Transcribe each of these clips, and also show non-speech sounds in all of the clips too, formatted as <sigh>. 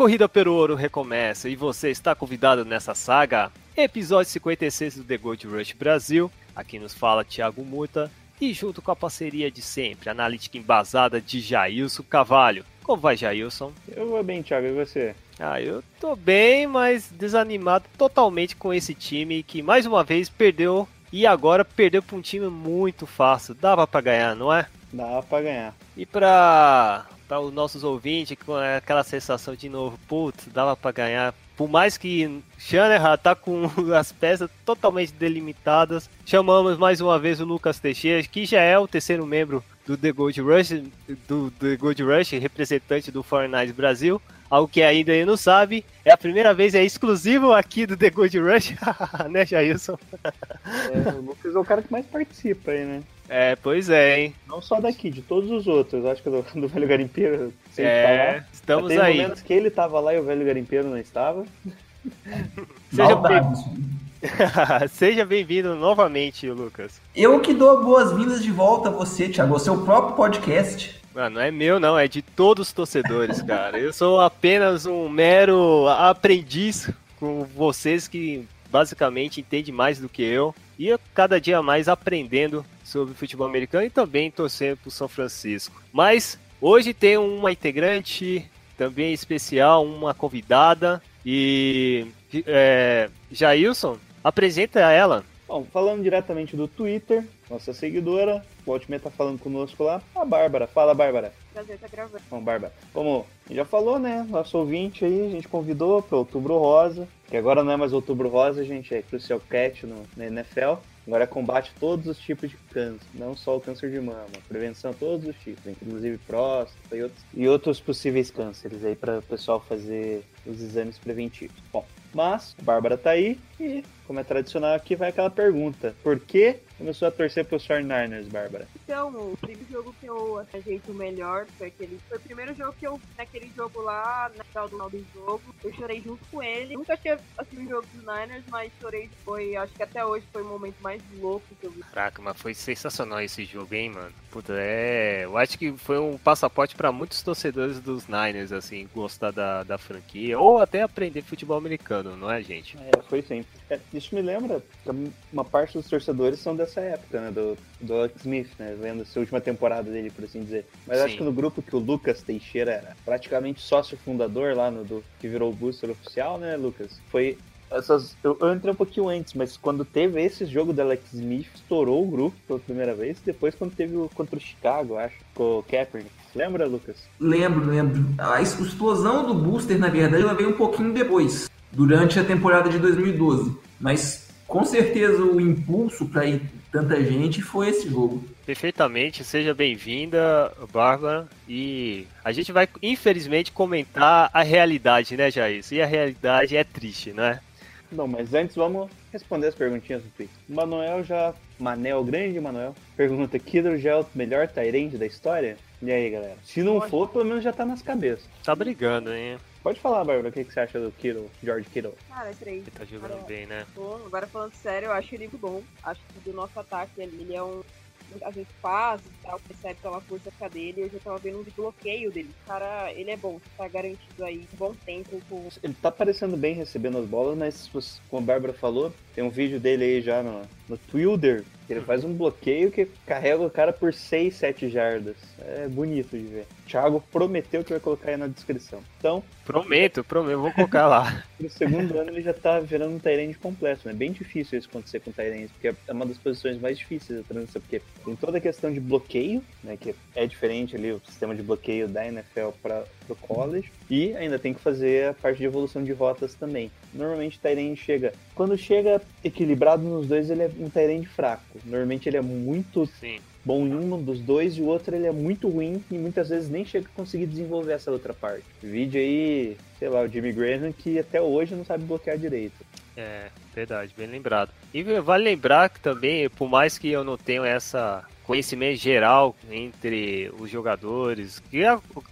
Corrida pelo ouro recomeça e você está convidado nessa saga. Episódio 56 do The Gold Rush Brasil. Aqui nos fala Thiago Muta e junto com a parceria de sempre, analítica embasada de Jailson Cavalho. Como vai, Jailson? Eu vou bem, Thiago, e você? Ah, eu tô bem, mas desanimado totalmente com esse time que mais uma vez perdeu e agora perdeu para um time muito fácil. Dava para ganhar, não é? Dá pra ganhar. E para para os nossos ouvintes com aquela sensação de novo, putz, dava para ganhar. Por mais que Shanahan tá com <laughs> as peças totalmente delimitadas, chamamos mais uma vez o Lucas Teixeira, que já é o terceiro membro do The Gold Rush, do The Gold Rush, representante do Fortnite Brasil. Algo que ainda ele não sabe, é a primeira vez, é exclusivo aqui do The Gold Rush, <laughs> né, Jailson? É, o Lucas é o cara que mais participa aí, né? É, pois é, hein? Não só daqui, de todos os outros. Acho que do, do Velho Garimpeiro sempre É, tá lá. estamos teve aí. momentos que ele tava lá e o Velho Garimpeiro não estava. <laughs> Seja Saudades. <laughs> Seja bem-vindo novamente, Lucas. Eu que dou boas-vindas de volta a você, Thiago, ao seu próprio podcast. Mano, não é meu, não, é de todos os torcedores, <laughs> cara. Eu sou apenas um mero aprendiz com vocês que basicamente entendem mais do que eu. E eu cada dia mais aprendendo sobre futebol americano e também torcendo pro São Francisco. Mas hoje tem uma integrante também especial, uma convidada. E é, Jailson, apresenta ela. Bom, falando diretamente do Twitter, nossa seguidora, o Ultimate tá falando conosco lá, a Bárbara. Fala, Bárbara. Prazer tá gravando. Bom, Bárbara, como já falou, né? Nosso ouvinte aí, a gente convidou para Outubro Rosa, que agora não é mais Outubro Rosa, gente, é Crucial Cat no, na NFL. Agora é combate a todos os tipos de câncer, não só o câncer de mama, prevenção a todos os tipos, inclusive próstata e outros, e outros possíveis cânceres aí para o pessoal fazer os exames preventivos. Bom, mas a Bárbara tá aí e, como é tradicional aqui, vai aquela pergunta: por que começou a torcer pros 49ers, Bárbara? Então, o primeiro jogo que eu achei o melhor foi aquele. Foi o primeiro jogo que eu. Naquele jogo lá, na final do final do jogo, eu chorei junto com ele. Nunca tinha assistido um jogo dos Niners, mas chorei. Foi. Acho que até hoje foi o momento mais louco que eu vi. Caraca, mas foi sensacional esse jogo, hein, mano? Puta, é. Eu acho que foi um passaporte pra muitos torcedores dos Niners, assim, gostar da, da franquia, ou até aprender futebol americano, não é, gente? É, foi sim. É, isso me lembra que uma parte dos torcedores são dessa época, né? Do, do Alex Smith, né? Vendo essa última temporada dele, por assim dizer. Mas Sim. acho que no grupo que o Lucas Teixeira era praticamente sócio fundador lá no do, que virou o booster oficial, né, Lucas? Foi. Essas, eu, eu entrei um pouquinho antes, mas quando teve esse jogo do Alex Smith, estourou o grupo pela primeira vez. Depois, quando teve o contra o Chicago, acho, com o Kaepernick. Lembra, Lucas? Lembro, lembro. A explosão do Booster, na verdade, ela veio um pouquinho depois, durante a temporada de 2012. Mas com certeza o impulso para ir tanta gente foi esse jogo. Perfeitamente, seja bem-vinda, Bárbara. E a gente vai, infelizmente, comentar a realidade, né, Jair? E a realidade é triste, né? Não, mas antes vamos responder as perguntinhas do Twitter. O Manuel já. Manel, grande Manuel, pergunta: Kiddo já é o melhor Tyrande da história? E aí, galera? Se não for, pelo menos já tá nas cabeças. Tá brigando, hein? Pode falar, Bárbara, o que, que você acha do Kittle, George Kittle? Cara, três. Ele tá jogando Cara, bem, né? Bom, agora falando sério, eu acho ele muito bom. Acho que do nosso ataque ele, ele é um. Às vezes faz e tal, percebe pela força ficar dele. Eu já tava vendo um bloqueio dele. Cara, ele é bom, tá garantido aí um bom tempo com Ele tá parecendo bem recebendo as bolas, mas como a Bárbara falou, tem um vídeo dele aí já no, no Twitter. Ele faz um bloqueio que carrega o cara por 6, 7 jardas. É bonito de ver. Thiago prometeu que vai colocar aí na descrição. Então, Prometo, prometo, vou colocar lá. <laughs> no segundo ano ele já tá virando um Tyrande completo, né? Bem difícil isso acontecer com Tyrande, porque é uma das posições mais difíceis da transição, porque tem toda a questão de bloqueio, né? Que é diferente ali o sistema de bloqueio da NFL para o college, e ainda tem que fazer a parte de evolução de rotas também. Normalmente o Tyrande chega. Quando chega equilibrado nos dois, ele é um Tyrande fraco. Normalmente ele é muito Sim. bom em um dos dois e o outro ele é muito ruim e muitas vezes nem chega a conseguir desenvolver essa outra parte. Vídeo aí, sei lá, o Jimmy Graham que até hoje não sabe bloquear direito. É, verdade, bem lembrado. E vale lembrar que também, por mais que eu não tenha essa conhecimento geral entre os jogadores, que,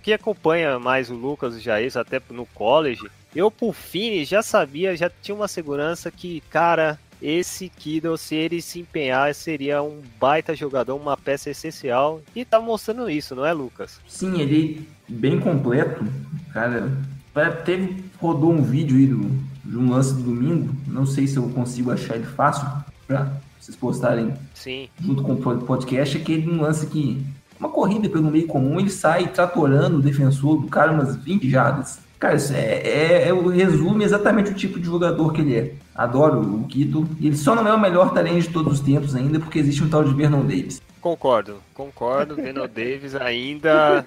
que acompanha mais o Lucas e o Jair, até no college, eu por fim já sabia, já tinha uma segurança que, cara, esse Kido, se ele se empenhar, seria um baita jogador, uma peça essencial. E tá mostrando isso, não é, Lucas? Sim, ele bem completo. Cara, teve, rodou um vídeo aí do, de um lance do domingo. Não sei se eu consigo achar ele fácil vocês postarem Sim. junto com o podcast. Aquele um lance que, uma corrida pelo meio comum, ele sai tratorando o defensor do cara umas 20 jardas. Cara, isso é, é, é, resume exatamente o tipo de jogador que ele é. Adoro o Kido. Ele só não é o melhor talento de todos os tempos ainda, porque existe um tal de Vernon Davis. Concordo, concordo. Vernon <laughs> Davis ainda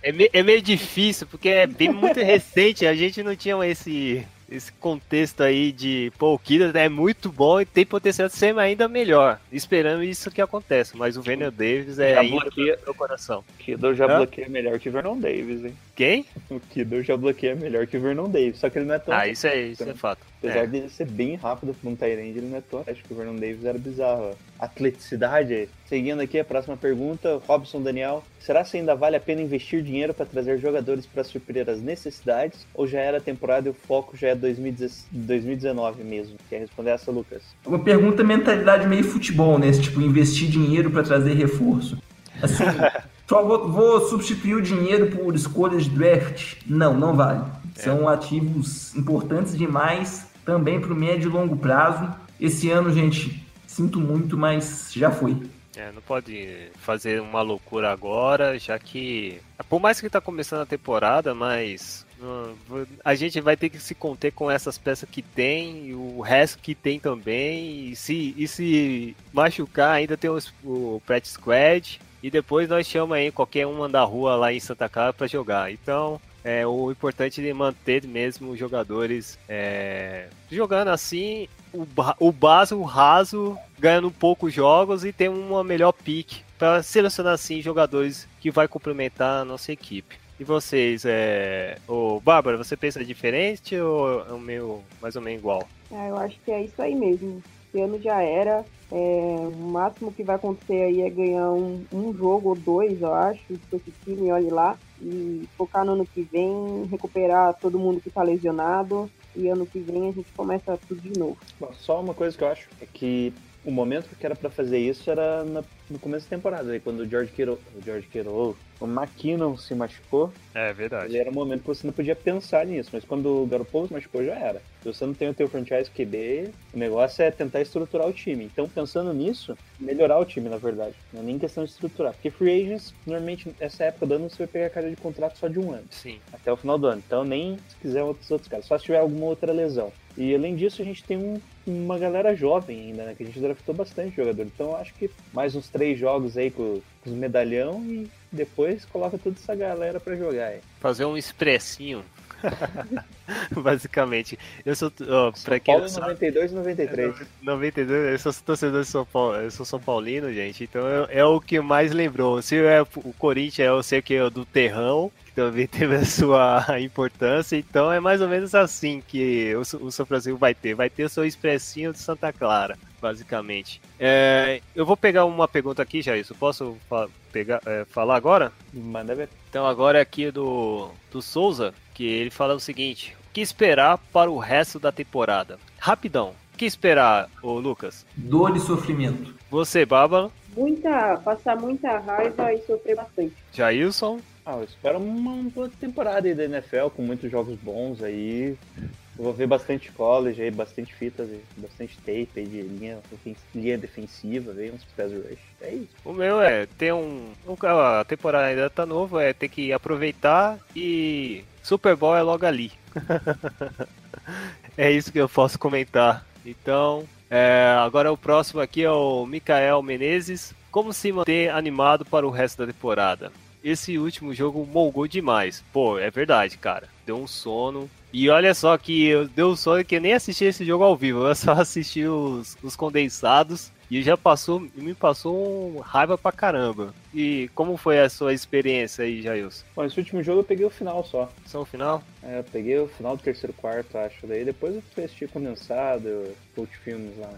é, me, é meio difícil, porque é bem muito recente. A gente não tinha esse esse contexto aí de, pô, o Kida é muito bom e tem potencial de ser ainda melhor. Esperando isso que aconteça, mas o Vernon Davis é Já ainda bloqueia- meu coração. O Kido já Hã? bloqueia melhor que o Vernon Davis, hein? Quem? O Kido já bloqueia melhor que o Vernon Davis, só que ele não é tão... Ah, isso é, isso é fato. Apesar É. dele ser bem rápido pra um Tyrande, ele não é tão... Acho que o Vernon Davis era bizarro. ó. Atleticidade. Seguindo aqui a próxima pergunta, Robson Daniel. Será que ainda vale a pena investir dinheiro para trazer jogadores para suprir as necessidades? Ou já era temporada e o foco já é 2010 2019 mesmo? Quer responder essa, Lucas? É Uma pergunta mentalidade meio futebol, né? Esse tipo, investir dinheiro para trazer reforço. Assim, <laughs> só vou, vou substituir o dinheiro por escolhas de draft? Não, não vale. São ativos importantes demais também para o médio e longo prazo. Esse ano, gente, sinto muito, mas já foi. É, não pode fazer uma loucura agora, já que. Por mais que tá começando a temporada, mas. hum, A gente vai ter que se conter com essas peças que tem o resto que tem também. E se, e se machucar, ainda tem os- o Practice Squad. E depois nós chamamos aí qualquer uma da rua lá em Santa Clara para jogar. Então, é, o importante é manter mesmo os jogadores é, jogando assim, o, o básico, o raso, ganhando poucos jogos e ter uma melhor pick para selecionar assim jogadores que vai complementar a nossa equipe. E vocês, é... Ô, Bárbara, você pensa diferente ou é o meu mais ou menos igual? Ah, eu acho que é isso aí mesmo. Ano já era. É, o máximo que vai acontecer aí é ganhar um, um jogo ou dois, eu acho, com esse time, olhe lá. E focar no ano que vem, recuperar todo mundo que tá lesionado. E ano que vem a gente começa tudo de novo. Bom, só uma coisa que eu acho é que o momento que era pra fazer isso era na- no começo da temporada, aí quando o George Kittle, o George Kittle, o McKinnon se machucou, É verdade. ele era um momento que você não podia pensar nisso, mas quando o Garoppolo se machucou já era. Se você não tem o teu franchise QB, o negócio é tentar estruturar o time. Então, pensando nisso, melhorar o time, na verdade. Não é nem questão de estruturar, porque free agents, normalmente, nessa época do ano, você vai pegar a cara de contrato só de um ano Sim. até o final do ano. Então nem se quiser outros outros caras, só se tiver alguma outra lesão. E além disso, a gente tem um- uma galera jovem ainda, né? Que a gente draftou bastante jogador. Então eu acho que mais uns três jogos aí com, com os medalhão e depois coloca toda essa galera pra jogar aí. Fazer um expressinho. <laughs> Basicamente. Eu sou. ó, pra quem Paulo sabe, 92 e 93. 92, <laughs> eu sou torcedor de São Paulo, eu sou São Paulino, gente, então é, é o que mais lembrou. Se é o Corinthians, eu sei que é o do Terrão, também teve a sua <laughs> importância, então é mais ou menos assim que o, o São Francisco vai ter. Vai ter o seu expressinho de Santa Clara, basicamente. É, eu vou pegar uma pergunta aqui, Jair, posso fa- pegar, é, falar agora? Manda ver. Então agora é aqui do, do Souza, que ele fala o seguinte: o que esperar para o resto da temporada? Rapidão, o que esperar, ô Lucas? Dor e sofrimento. Você, Bárbara, Muita, passar muita raiva e sofrer bastante. Jailson, Ah, eu espero uma, boa temporada aí da NFL, com muitos jogos bons aí. Eu vou ver bastante college aí, bastante fitas, aí, bastante tape aí de linha, linha defensiva, ver uns pass rush. É isso. o meu é ter um. A temporada ainda tá novo, é ter que aproveitar e. Super Bowl é logo ali. <laughs> é isso que eu posso comentar. Então, é, agora o próximo aqui é o Mikael Menezes. Como se manter animado para o resto da temporada? Esse último jogo molgou demais. Pô, é verdade, cara. Deu um sono. E olha só que eu deu um sono que eu nem assisti esse jogo ao vivo. Eu só assisti os, os condensados. e já passou, me passou um raiva pra caramba. E como foi a sua experiência aí, Jailson? Bom, esse último jogo eu peguei o final só. Só o final? É, eu peguei o final do terceiro quarto, acho. Daí depois eu fui assistir condensado, cult filmes lá.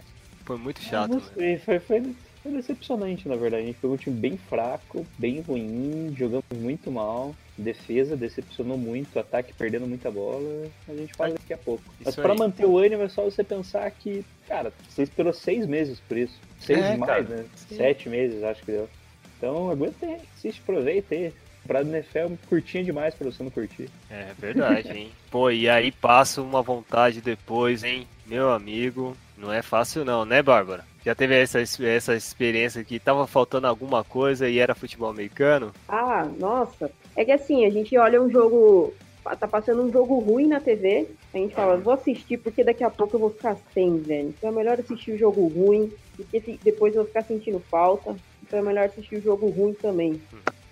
Foi muito chato, Não né? sei, foi, foi, foi decepcionante, na verdade. A gente pegou um time bem fraco, bem ruim, jogamos muito mal. Defesa decepcionou muito, ataque perdendo muita bola. A gente fala daqui a pouco. Mas Isso pra aí. manter o ânimo é só você pensar que, cara, você esperou seis meses por isso. Seis É, mais, cara. né? Sete meses, acho que deu. Então aguenta aí, assiste, aproveita aí. Pra NFL curtinha demais pra você não curtir. É verdade, hein? <laughs> Pô, e aí passa uma vontade depois, hein? Meu amigo, não é fácil não, né, Bárbara? Já teve essa, essa experiência que tava faltando alguma coisa e era futebol americano? Ah, nossa. É que assim, a gente olha um jogo. Tá passando um jogo ruim na TV. A gente fala, vou assistir porque daqui a pouco eu vou ficar sem, velho. Então é melhor assistir o jogo ruim, porque depois eu vou ficar sentindo falta. Então é melhor assistir o jogo ruim também.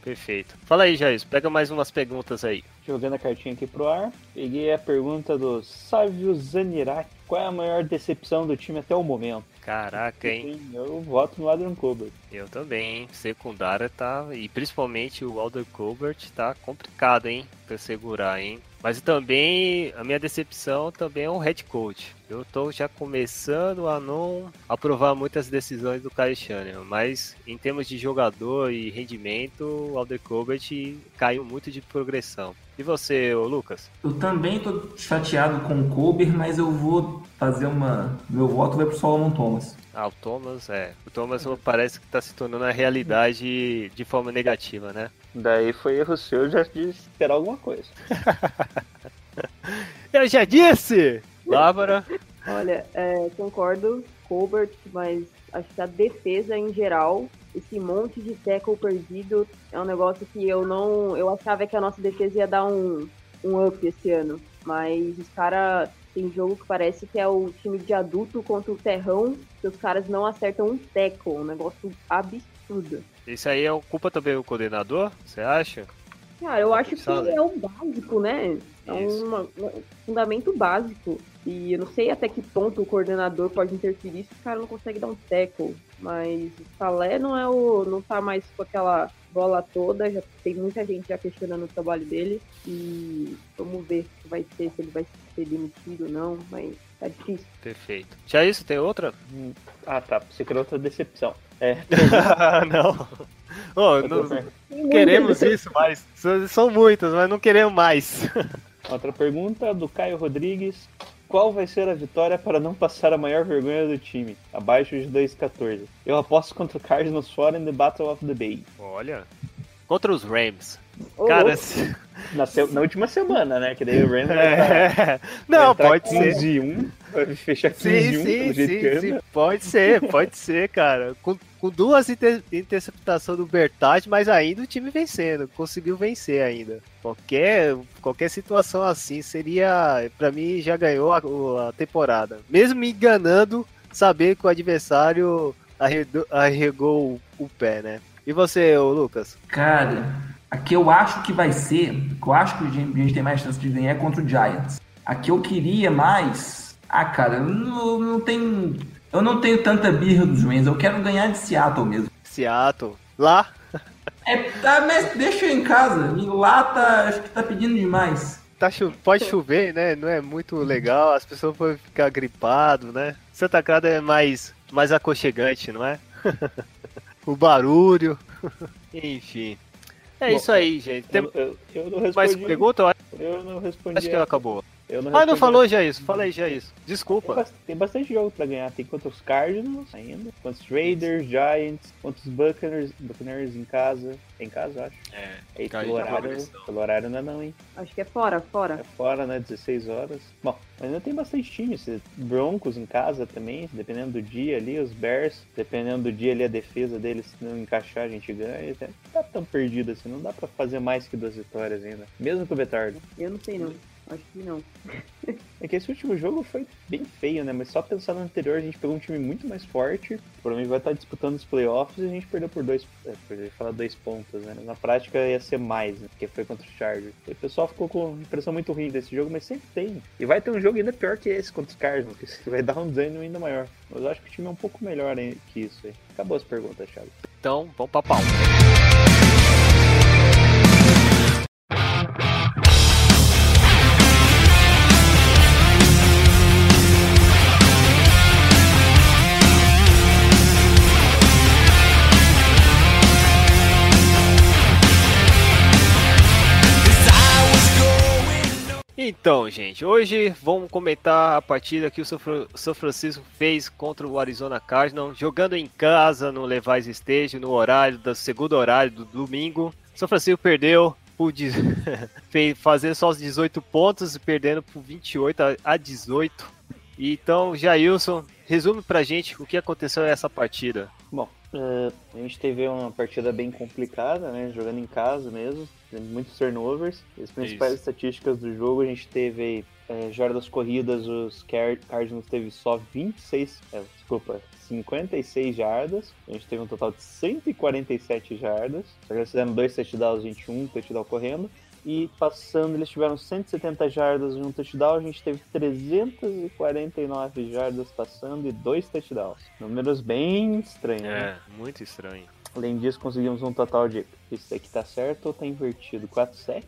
Perfeito. Fala aí, Jair, pega mais umas perguntas aí. Jogando a cartinha aqui pro ar, peguei a pergunta do Sávio Zaniraki. Qual é a maior decepção do time até o momento? Caraca, hein? Eu voto no Adrian Colbert. Eu também, hein? Secundária tá. E principalmente o Alder Colbert tá complicado, hein? Pra segurar, hein? Mas também, a minha decepção também é o head coach. Eu tô já começando a não aprovar muitas decisões do Kyle Shanahan, mas em termos de jogador e rendimento, o Alder Colbert caiu muito de progressão. E você, Lucas? Eu também tô chateado com o Colbert, mas eu vou fazer uma. Meu voto vai pro Solomon Thomas. Ah, o Thomas, é. O Thomas parece que tá se tornando a realidade de forma negativa, né? Daí foi erro seu já de esperar alguma coisa. <laughs> Eu já disse! Bárbara, Olha, é, concordo, Colbert, mas acho que a defesa em geral, esse monte de tackle perdido é um negócio que eu não. Eu achava que a nossa defesa ia dar um, um up esse ano. Mas os caras. Tem jogo que parece que é o time de adulto contra o terrão, que os caras não acertam um tackle. Um negócio absurdo. isso aí é culpa também do coordenador, você acha? Cara, eu acho que é o básico, né? É uma- um fundamento básico. E eu não sei até que ponto o coordenador pode interferir se o cara não consegue dar um tackle. Mas o Salé não é o. não tá mais com aquela bola toda. Já tem muita gente já questionando o trabalho dele. E vamos ver o que vai ser, se ele vai ser demitido ou não, mas tá difícil. Perfeito. Já isso, tem outra? Ah, tá. Você criou outra decepção. É, <laughs> não. Tô não queremos isso, mas são, muitas, mas não queremos mais. <laughs> outra pergunta do Caio Rodrigues. Qual vai ser a vitória para não passar a maior vergonha do time? Abaixo de 2,14. Eu aposto contra o Cardinals fora in the Battle of the Bay. Olha. Contra os Rams. Ô, Cara, se- Na, se- na última semana, né? Que daí o Rams vai <laughs> é... não, vai entrar pode ser. 15 1, vai fechar 15 Sim, 1 sim, pelo jeito que sim, anda. sim, pode ser, pode ser, cara. Com, com duas inter, interceptações do Bertati, mas ainda o time vencendo, conseguiu vencer ainda. Qualquer, qualquer situação assim seria, pra mim, já ganhou a, a temporada. Mesmo me enganando, saber que o adversário arredou- arregou o, o pé, né? E você, ô Lucas? Cara, a que eu acho que vai ser, que eu acho que a gente, tem mais chance de ganhar é contra o Giants. A que eu queria mais. Ah, cara, eu não, não tenho. Eu não tenho tanta birra dos Rams, eu quero ganhar de Seattle mesmo. Seattle. Lá? É, tá, mas deixa eu em casa. E lá tá. Acho que tá pedindo demais. Tá cho- pode chover, né? Não é muito legal, as pessoas podem ficar gripado, né? Santa Clara é mais, mais aconchegante, não é? <laughs> o barulho. Enfim. É Bom, isso aí, gente. Tem Eu, eu, eu não mais respondi. pergunta? Eu Eu não respondi. acho que ela acabou. Eu não Ah, não falou já isso. Fala aí já isso. Tem, Desculpa. bas- tem bastante jogo pra ganhar. Tem contra os Cardinals ainda, contra os Raiders, Giants, contra os Buccaneers, Buccaneers em casa. Em casa, eu acho. É, cai pelo horário, pelo horário não é não, hein? Acho que é fora, fora. É fora, né? 16 horas. Bom, mas ainda tem bastante time. Esse Broncos em casa também, dependendo do dia ali, os Bears, dependendo do dia ali, a defesa deles, se não encaixar, a gente ganha. Não tá tão perdido assim, não dá pra fazer mais que duas vitórias ainda. Mesmo com o Betardo. Eu não sei não. Acho que não. <laughs> É que esse último jogo foi bem feio, né? Mas só pensar no anterior, a gente pegou um time muito mais forte. Provavelmente vai estar disputando os playoffs e a gente perdeu por dois. É, por falar dois pontos, né? Na prática ia ser mais, né? Porque foi contra o Chargers. E o pessoal ficou com uma impressão muito ruim desse jogo, mas sempre tem. E vai ter um jogo ainda pior que esse contra os Cardinals, que vai dar um desânimo ainda maior. Mas eu acho que o time é um pouco melhor hein, que isso aí. Acabou as perguntas, Thiago. Então, vamos pra pau. Então, gente, hoje vamos comentar a partida que o São Francisco fez contra o Arizona Cardinals, jogando em casa no Levi's Stage, no horário, do segundo horário do domingo. São Francisco perdeu por <laughs> fazer só os 18 pontos e perdendo por 28 a 18. Então, Jailson, resume pra gente o que aconteceu nessa partida. Bom, uh, a gente teve uma partida bem complicada, né? Jogando em casa mesmo, muitos turnovers. As principais Isso. estatísticas do jogo, a gente teve é, jardas corridas, os Cardinals teve só 26, é, desculpa, 56 jardas. A gente teve um total de 147 jardas. Só que eles fizeram dois touchdowns, 21, touchdown correndo. E passando, eles tiveram 170 jardas e um touchdown. A gente teve 349 jardas passando e dois touchdowns. Números bem estranhos. É, né? muito estranho. Além disso, conseguimos um total de. Isso daqui tá certo ou tá invertido? 4 sec?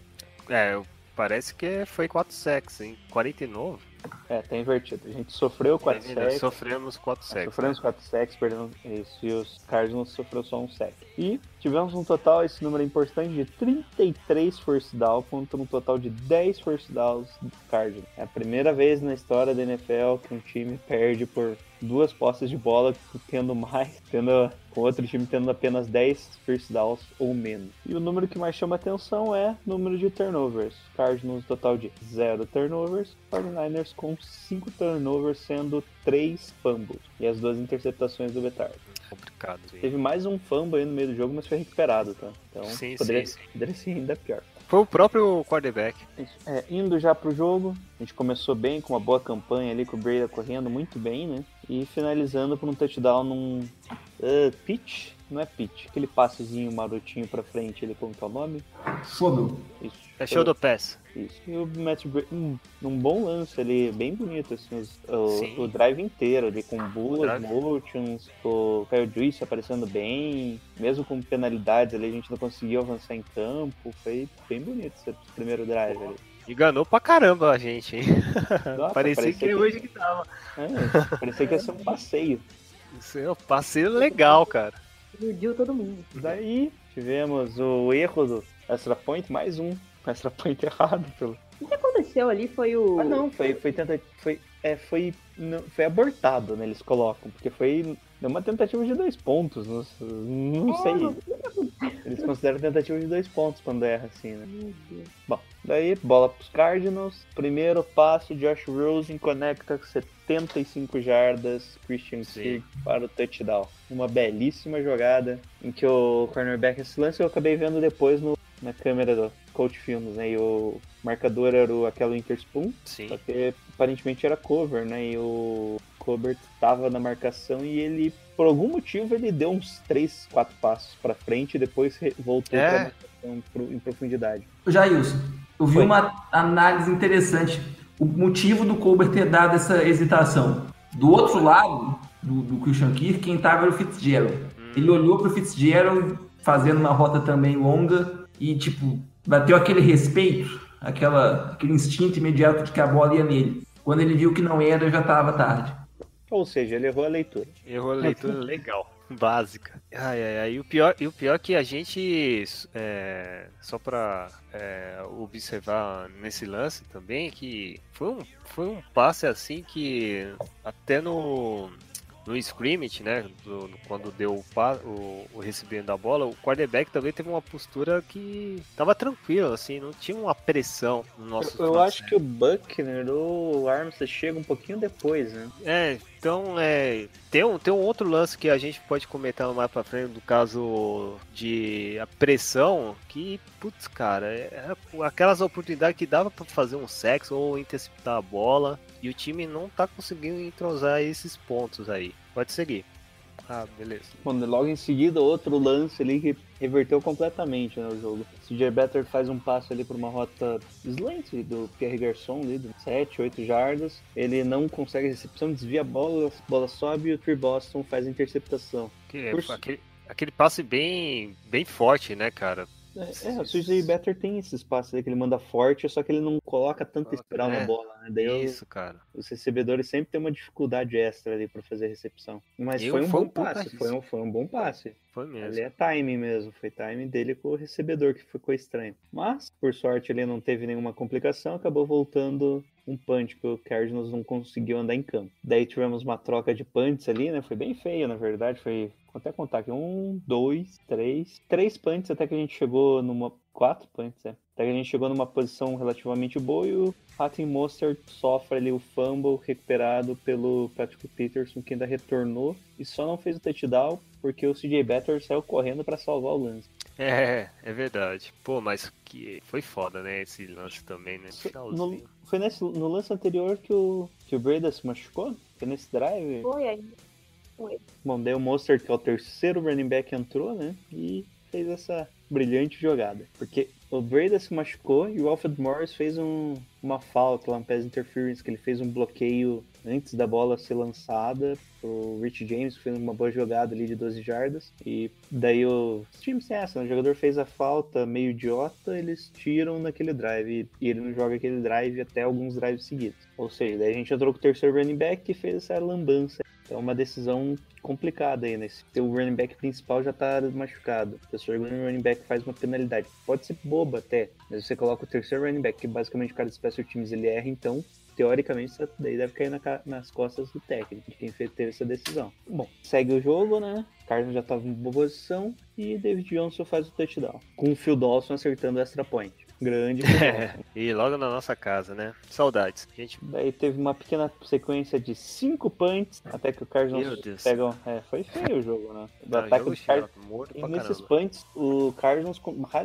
É, parece que foi 4 secs, hein? 49? É, tá invertido. A gente sofreu 4 sacks. Sofremos 4 sacks. Sofremos 4 sacks, perdendo isso. E os Cardinals sofreu só um sack. E tivemos um total, esse número é importante, de 33 first down contra um total de 10 first downs do Cardinals. É a primeira vez na história da NFL que um time perde por duas posses de bola, tendo mais, tendo com outro time tendo apenas 10 first downs ou menos. E o número que mais chama atenção é o número de turnovers. Cardinals total de 0 turnovers, 49ers com 5 turnovers, sendo 3 fumbles e as duas interceptações do Betar. Complicado. Sim. Teve mais um fumble aí no meio do jogo, mas foi recuperado, tá? Então sim, poderia, sim, sim. poderia ser ainda pior. Foi o próprio quarterback. É, indo já pro jogo, a gente começou bem, com uma boa campanha ali, com o Brady correndo muito bem, né? E finalizando por um touchdown num uh, pitch, não é pitch, aquele passezinho marotinho pra frente, ele como que é o nome? Shoulder. Isso. É show do pass. Isso. E o Matt Brady, um, um bom lance ali, bem bonito, assim, os, o, o, drive inteiro ali, com boas motions, o Kyle Juice aparecendo bem, mesmo com penalidades ali, a gente não conseguiu avançar em campo, foi bem bonito esse primeiro drive ali. Enganou pra caramba a gente, hein? Nossa, <laughs> parecia, parecia que, hoje que tava. É, parecia que ia ser um passeio. Isso é um passeio legal, cara. Iludiu todo mundo. Daí tivemos o erro do extra point, mais um extra point <laughs> errado. Pelo... O que aconteceu ali foi o. Ah, não, foi, foi tentativa. Foi, é, foi, não, foi abortado, né? Eles colocam, porque foi uma tentativa de dois pontos. Não, não sei. Eles consideram tentativa de dois pontos quando erra assim, né? Bom, daí bola pros Cardinals. Primeiro passo, Josh Rosen conecta 75 jardas, Christian Kirk para o touchdown. Uma belíssima jogada em que o cornerback, esse lance eu acabei vendo depois no, na câmera do Coach Films, né? E o marcador era o, aquela Interspoon, Sim. só que aparentemente era cover, né? E o Colbert estava na marcação e ele, por algum motivo, ele deu uns 3, 4 passos para frente e depois voltou É. para marcação em profundidade. Jailson, eu vi Foi. uma análise interessante. O motivo do Colbert ter dado essa hesitação. Do outro lado, do, do Christian Kirk, quem estava era o Fitzgerald. Ele olhou para o Fitzgerald, fazendo uma rota também longa, e, tipo, bateu aquele respeito, aquela, aquele instinto imediato de que a bola ia nele. Quando ele viu que não era, já estava tarde. Ou seja, ele errou a leitura. Errou a leitura <laughs> legal, básica. Ai, ai, ai. E o pior, e o pior é que a gente, é, só pra é, observar nesse lance também, que foi um, foi um passe assim que até no, no scrimmage, né, do- do- quando deu o, pa- o, o recebimento da bola, o quarterback também teve uma postura que tava tranquilo, assim, não tinha uma pressão no nosso Eu, eu acho que o Buckner ou o Armstead chega um pouquinho depois, né? É, Então, é, tem, um, tem um outro lance que a gente pode comentar mais pra frente, do caso de a pressão, que, putz, cara, é, é aquelas oportunidades que dava pra fazer um sexo ou interceptar a bola, e o time não tá conseguindo entrosar esses pontos aí. Pode seguir. Ah, beleza. Logo em seguida, outro lance ali que reverteu completamente né, o jogo. CJ Better faz um passe ali por uma rota slant do Pierre Garçon ali, de 7, 8 jardas. Ele não consegue a recepção, desvia a bola, a bola sobe e o Tree Boston faz a interceptação. Que é, Por- aquele, aquele passe bem, bem forte, né, cara? É, é, o CJ Better tem esses passes aí que ele manda forte, só que ele não coloca tanta espiral na é. bola, né? Daí Isso, cara. os recebedores sempre têm uma dificuldade extra ali pra fazer a recepção. Mas Eu- foi um bom um passe, foi um, foi um bom passe. Foi mesmo. Ali é timing mesmo, foi timing dele com o recebedor que ficou estranho. Mas, por sorte, ele não teve nenhuma complicação, acabou voltando um punch que o Cardinals não conseguiu andar em campo. Daí tivemos uma troca de punts ali, né? Foi bem feio, na verdade. Foi, vou até contar aqui, um, dois, três, três punts até que a gente chegou numa... Quatro punts, é. Até que a gente chegou numa posição relativamente boa e o Hatten Mostert sofre ali o fumble recuperado pelo Patrick Peterson, que ainda retornou e só não fez o touchdown porque o CJ Better saiu correndo pra salvar o lance. É, é verdade. Pô, mas que foi foda, né? Esse lance também, né? No, foi nesse, no lance anterior que o, que o Breda se machucou? Foi nesse drive? Foi aí. Bom, daí o Mostert, que é o terceiro running back, entrou, né? E fez essa brilhante jogada. Porque o Breda se machucou e o Alfred Morris fez um, uma falta lá, um pass interference, que ele fez um bloqueio antes da bola ser lançada. O Rich James fez uma boa jogada ali de 12 jardas. E daí o os times têm essa, né? o jogador fez a falta meio idiota, eles tiram naquele drive. E ele não joga aquele drive até alguns drives seguidos. Ou seja, daí a gente entrou com o terceiro running back e fez essa lambança. É uma decisão complicada aí, né? Se o running back principal já tá machucado, o terceiro running back faz uma penalidade. Pode ser boba até, mas você coloca o terceiro running back, que basicamente de special teams ele erra, então teoricamente isso daí deve cair na nas costas do técnico, de quem fez, teve essa decisão. Bom, segue o jogo, né? Cardinals já tava em boa posição e David Johnson faz o touchdown. Com o Phil Dawson acertando o extra point. Grande <laughs> Dawson. E logo na nossa casa, né? Saudades. Gente, Daí teve uma pequena sequência de cinco punts, até que o Cardinals Deus. pegam... É, foi feio o jogo, né? Do tá, ataque do morto E nesses caramba. punts, o Cardinals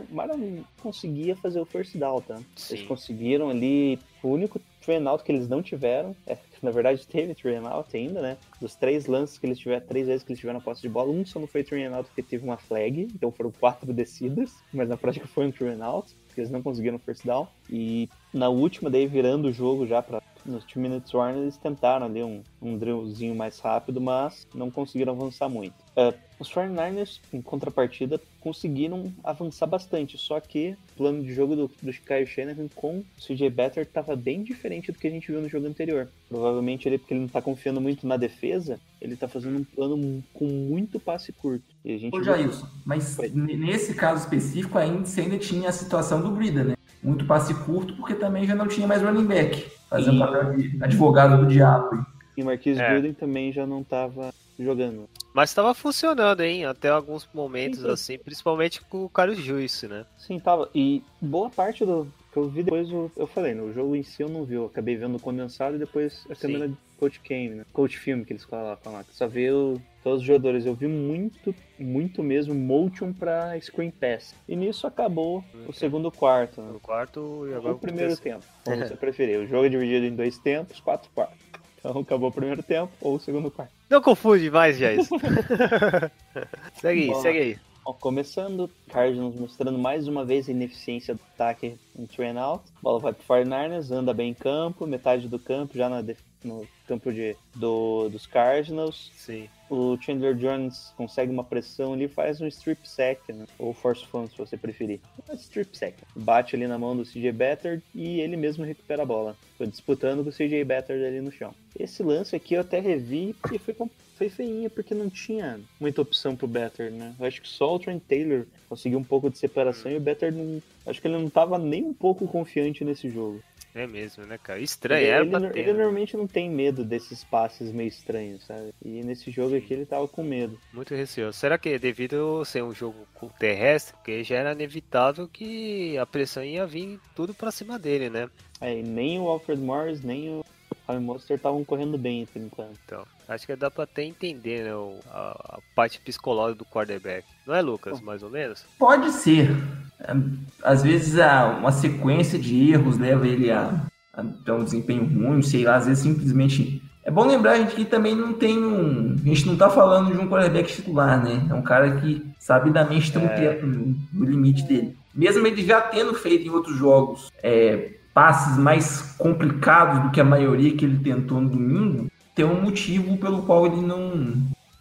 maravilha- conseguia fazer o first down, tá? Sim. Eles conseguiram ali, o único train out que eles não tiveram, é, na verdade teve train out ainda, né? Dos três lances que eles tiveram, três vezes que eles tiveram a posse de bola, um só não foi train out porque teve uma flag, então foram quatro descidas, mas na prática foi um train out, porque eles não conseguiram first down. E na última, daí virando o jogo já para nos two minutes warning, eles tentaram ali um, um drillzinho mais rápido, mas não conseguiram avançar muito. É, os 49ers, em contrapartida, conseguiram avançar bastante, só que o plano de jogo do, do Kyle Shanahan com o CJ Better estava bem diferente do que a gente viu no jogo anterior. Provavelmente ele, porque ele não está confiando muito na defesa, ele está fazendo um plano com muito passe curto. E a gente Ô, Jailson, mas Oi. n- nesse caso específico ainda, você ainda tinha a situação do Brida, né? Muito passe curto, porque também já não tinha mais running back. Fazendo E- papel de advogado do diabo. E Marquise É. Gruden também já não estava jogando. Mas tava funcionando, hein? Até alguns momentos Sim, sim. assim, principalmente com o Carlos Juice, né? Sim, tava. E boa parte do eu vi depois, eu, eu falei, no jogo em si eu não vi, eu acabei vendo o condensado e depois a câmera de Coach Cam, né? Coach Film que eles colocam lá, que só vê o- todos os jogadores. Eu vi muito, muito mesmo motion pra screen pass. E nisso acabou o segundo quarto, né? No quarto e agora o primeiro tempo, <laughs> como você preferir. O jogo é dividido em dois tempos, quatro quartos. Então acabou o primeiro tempo ou o segundo quarto. Não confunde mais, Jair. <laughs> segue aí, segue aí. Ó, começando, Cardinals mostrando mais uma vez a ineficiência do ataque em train out. Bola vai pro 49ers, anda bem em campo, metade do campo já na no campo de, do, dos Cardinals. Sim. O Chandler Jones consegue uma pressão ali, faz um strip sack, né? ou force fumble se você preferir. Mas strip sack. Bate ali na mão do CJ Better e ele mesmo recupera a bola. Foi disputando com o CJ Better ali no chão. Esse lance aqui eu até revi e foi, com- foi feinha porque não tinha muita opção pro Better, né? Eu acho que só o Trent Taylor conseguiu um pouco de separação e o Better não. Acho que ele não tava nem um pouco confiante nesse jogo. É mesmo, né, cara? Estranho, ele, era ele, pra ele né? normalmente não tem medo desses passes meio estranhos, sabe? E nesse jogo aqui ele tava com medo. Muito receoso. Será que devido ser um jogo terrestre, porque já era inevitável que a pressão ia vir tudo pra cima dele, né? É, e nem o Alfred Morris, nem o Harry Monster estavam correndo bem por enquanto. Então, acho que dá pra até entender, né, a, a parte psicológica do quarterback. Não é, Lucas, mais ou menos? Pode ser. É, Às vezes uma sequência de erros leva ele a, a ter um desempenho ruim, sei lá, às vezes simplesmente. É bom lembrar, gente, que também não tem um. A gente não tá falando de um quarterback titular, né? É um cara que sabidamente tem um teto no, no limite dele. Mesmo ele já tendo feito em outros jogos é, passes mais complicados do que a maioria que ele tentou no domingo, tem um motivo pelo qual ele não,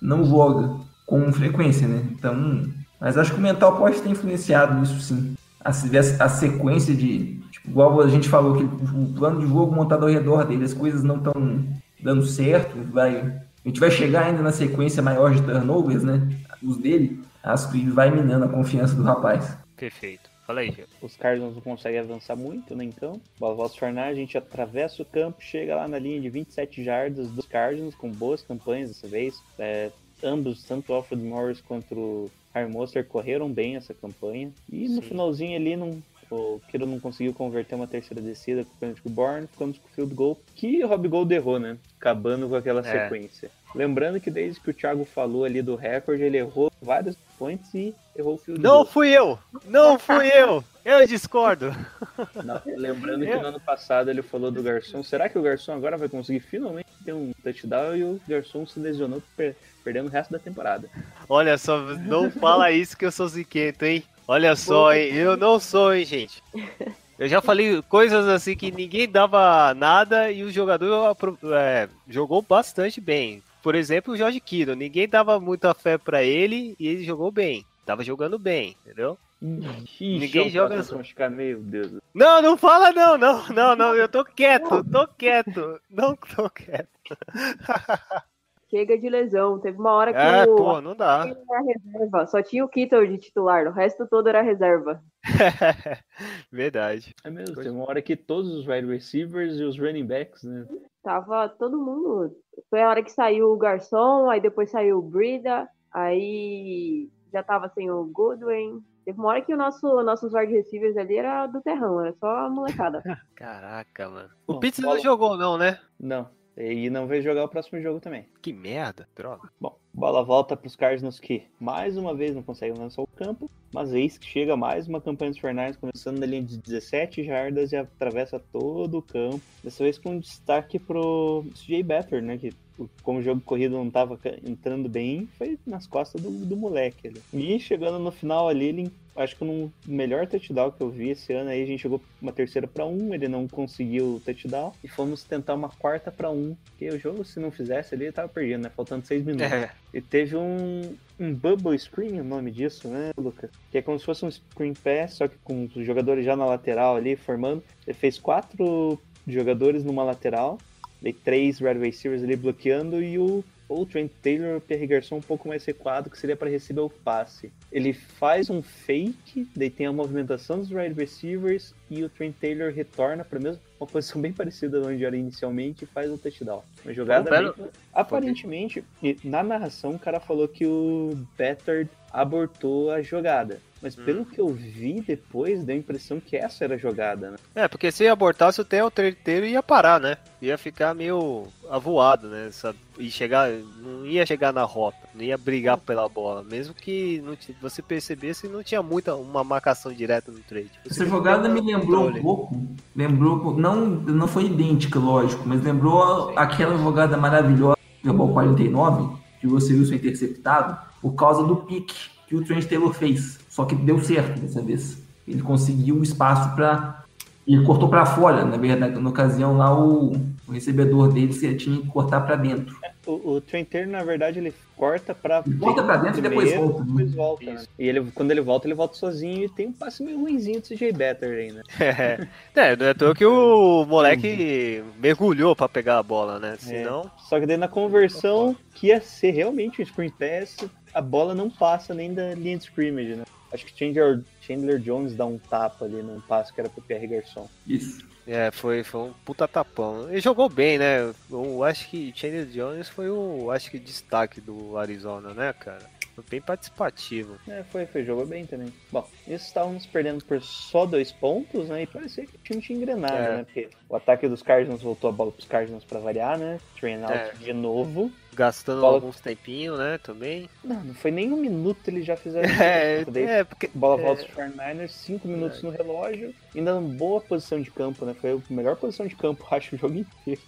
não joga com frequência, né? Então, mas acho que o mental pode ter influenciado nisso sim. A, a sequência de. Tipo, igual a gente falou, que o plano de jogo montado ao redor dele, as coisas não estão dando certo. Vai, a gente vai chegar ainda na sequência maior de turnovers, né? Os dele. Acho que vai minando a confiança do rapaz. Perfeito. Fala aí, Gê. Os Cardinals não conseguem avançar muito, né? Então, bola volta tornar, a gente atravessa o campo, chega lá na linha de 27 jardas dos Cardinals, com boas campanhas dessa vez. É, ambos, tanto o Alfred Morris quanto o Harry Monster, correram bem essa campanha. E no Sim. finalzinho ali, não, o Kiro não conseguiu converter uma terceira descida com o Patrick Bourne, ficamos com o field goal, que o Rob Gold errou, né? Acabando com aquela É. sequência. Lembrando que desde que o Thiago falou ali do recorde, ele errou vários points e errou o field Não goal. fui eu! Não fui eu! Eu discordo! Não, lembrando que no ano passado ele falou do Garçom. Será que o Garçom agora vai conseguir finalmente ter um touchdown e o Garçom se lesionou per- perdendo o resto da temporada? Olha só, não fala isso que eu sou ziquento, hein? Olha só, hein? Eu não sou, hein, gente? Eu já falei coisas assim que ninguém dava nada e o jogador é, jogou bastante bem. Por exemplo, o Jorge Kittle. Ninguém dava muita fé pra ele e ele jogou bem. Tava jogando bem, entendeu? Ixi, Ninguém joga vão ficar, meu Deus. Não, não fala não, não, não, não. Eu tô quieto, tô quieto. Não tô quieto. <laughs> Chega de lesão. Teve uma hora que É, o pô, não dá. era reserva. Só tinha o Kittle de titular. O resto todo era reserva. <laughs> Verdade. É mesmo, tem uma hora que todos os wide receivers e os running backs, né? Tava todo mundo. Foi a hora que saiu o Garçom, aí depois saiu o Brida, aí já tava sem o Goodwin. Teve uma hora que o nosso, nossos wide receivers ali era do terrão, era só a molecada. <laughs> Caraca, mano. O Pitts não jogou, não, né? Não. E não vai jogar o próximo jogo também. Que merda, droga. Bom, bola volta para os Cardinals que mais uma vez não conseguem lançar o campo, mas eis que chega mais uma campanha dos Fernandes, começando na linha de 17 jardas e atravessa todo o campo. Dessa vez com destaque pro CJ Better, né? Que como o jogo corrido não estava entrando bem, foi nas costas do, do moleque ali. E chegando no final ali, ele acho que no melhor touchdown que eu vi esse ano aí, a gente jogou uma terceira para um, ele não conseguiu o touchdown e fomos tentar uma quarta para um, porque o jogo se não fizesse ali, ele tava perdido, né? Faltando seis minutos. É, E teve um, um bubble screen, o nome disso, né, Lucas? Que é como se fosse um screen pass, só que com os jogadores já na lateral ali, formando. Ele fez quatro jogadores numa lateral, e três wide receivers ali bloqueando, e o, ou o Trent Taylor e o Pierre Garçon um pouco mais recuado, que seria para receber o passe. Ele faz um fake, daí tem a movimentação dos wide receivers, e o Trent Taylor retorna para mesmo uma posição bem parecida de onde era inicialmente e faz o touchdown. Uma jogada Um belo- bem... Aparentemente, na narração, o cara falou que o Better abortou a jogada. Mas Hum. pelo que eu vi depois, deu a impressão que essa era a jogada, né? É, porque se abortasse o tempo inteiro ia parar, né? Ia ficar meio avoado, né? Sabe? E chegar, não ia chegar na rota, não ia brigar pela bola. Mesmo que não t- você percebesse, não tinha muita uma marcação direta no trade. Você Essa jogada me lembrou um pouco. Lembrou, não, não foi idêntica, lógico, mas lembrou aquela jogada maravilhosa do Super Bowl 49, que você viu ser interceptado, por causa do pique que o Trent Taylor fez. Só que deu certo dessa vez. Ele conseguiu o espaço para. Ele cortou para fora, na verdade, na ocasião lá o, o recebedor dele você tinha que cortar para dentro. O, o Trent Taylor, na verdade, ele corta pra Ele corta pra dentro e depois volta, né? depois volta, né? E ele, quando ele volta, ele volta sozinho e tem um passe meio ruimzinho do CJ Better aí, né? <laughs> É, não é toa que o moleque mergulhou pra pegar a bola, né? Senão. Só que daí na conversão, que ia ser realmente um screen pass, a bola não passa nem da linha de scrimmage, né? Acho que Chandler, Chandler Jones dá um tapa ali num passe que era pro Pierre Garçon. Isso. É, foi, foi um puta tapão. Ele jogou bem, né? Eu acho que Chandler Jones foi o acho que destaque do Arizona, né, cara? Foi bem participativo. É, foi, foi, jogou bem também. Bom, isso estávamos perdendo por só dois pontos, né? E parecia que o time tinha engrenado, É. né? Porque o ataque dos Cardinals voltou a bola pros Cardinals pra variar, né? Train out É. de novo. Gastando Bola- alguns tempinhos, né, também. Não, não foi nem um minuto eles já fizeram <laughs> É, isso. Daí é porque... Bola é, volta para 49ers, 5 minutos no relógio, ainda em boa posição de campo, né? Foi a melhor posição de campo, <laughs> acho, o jogo inteiro.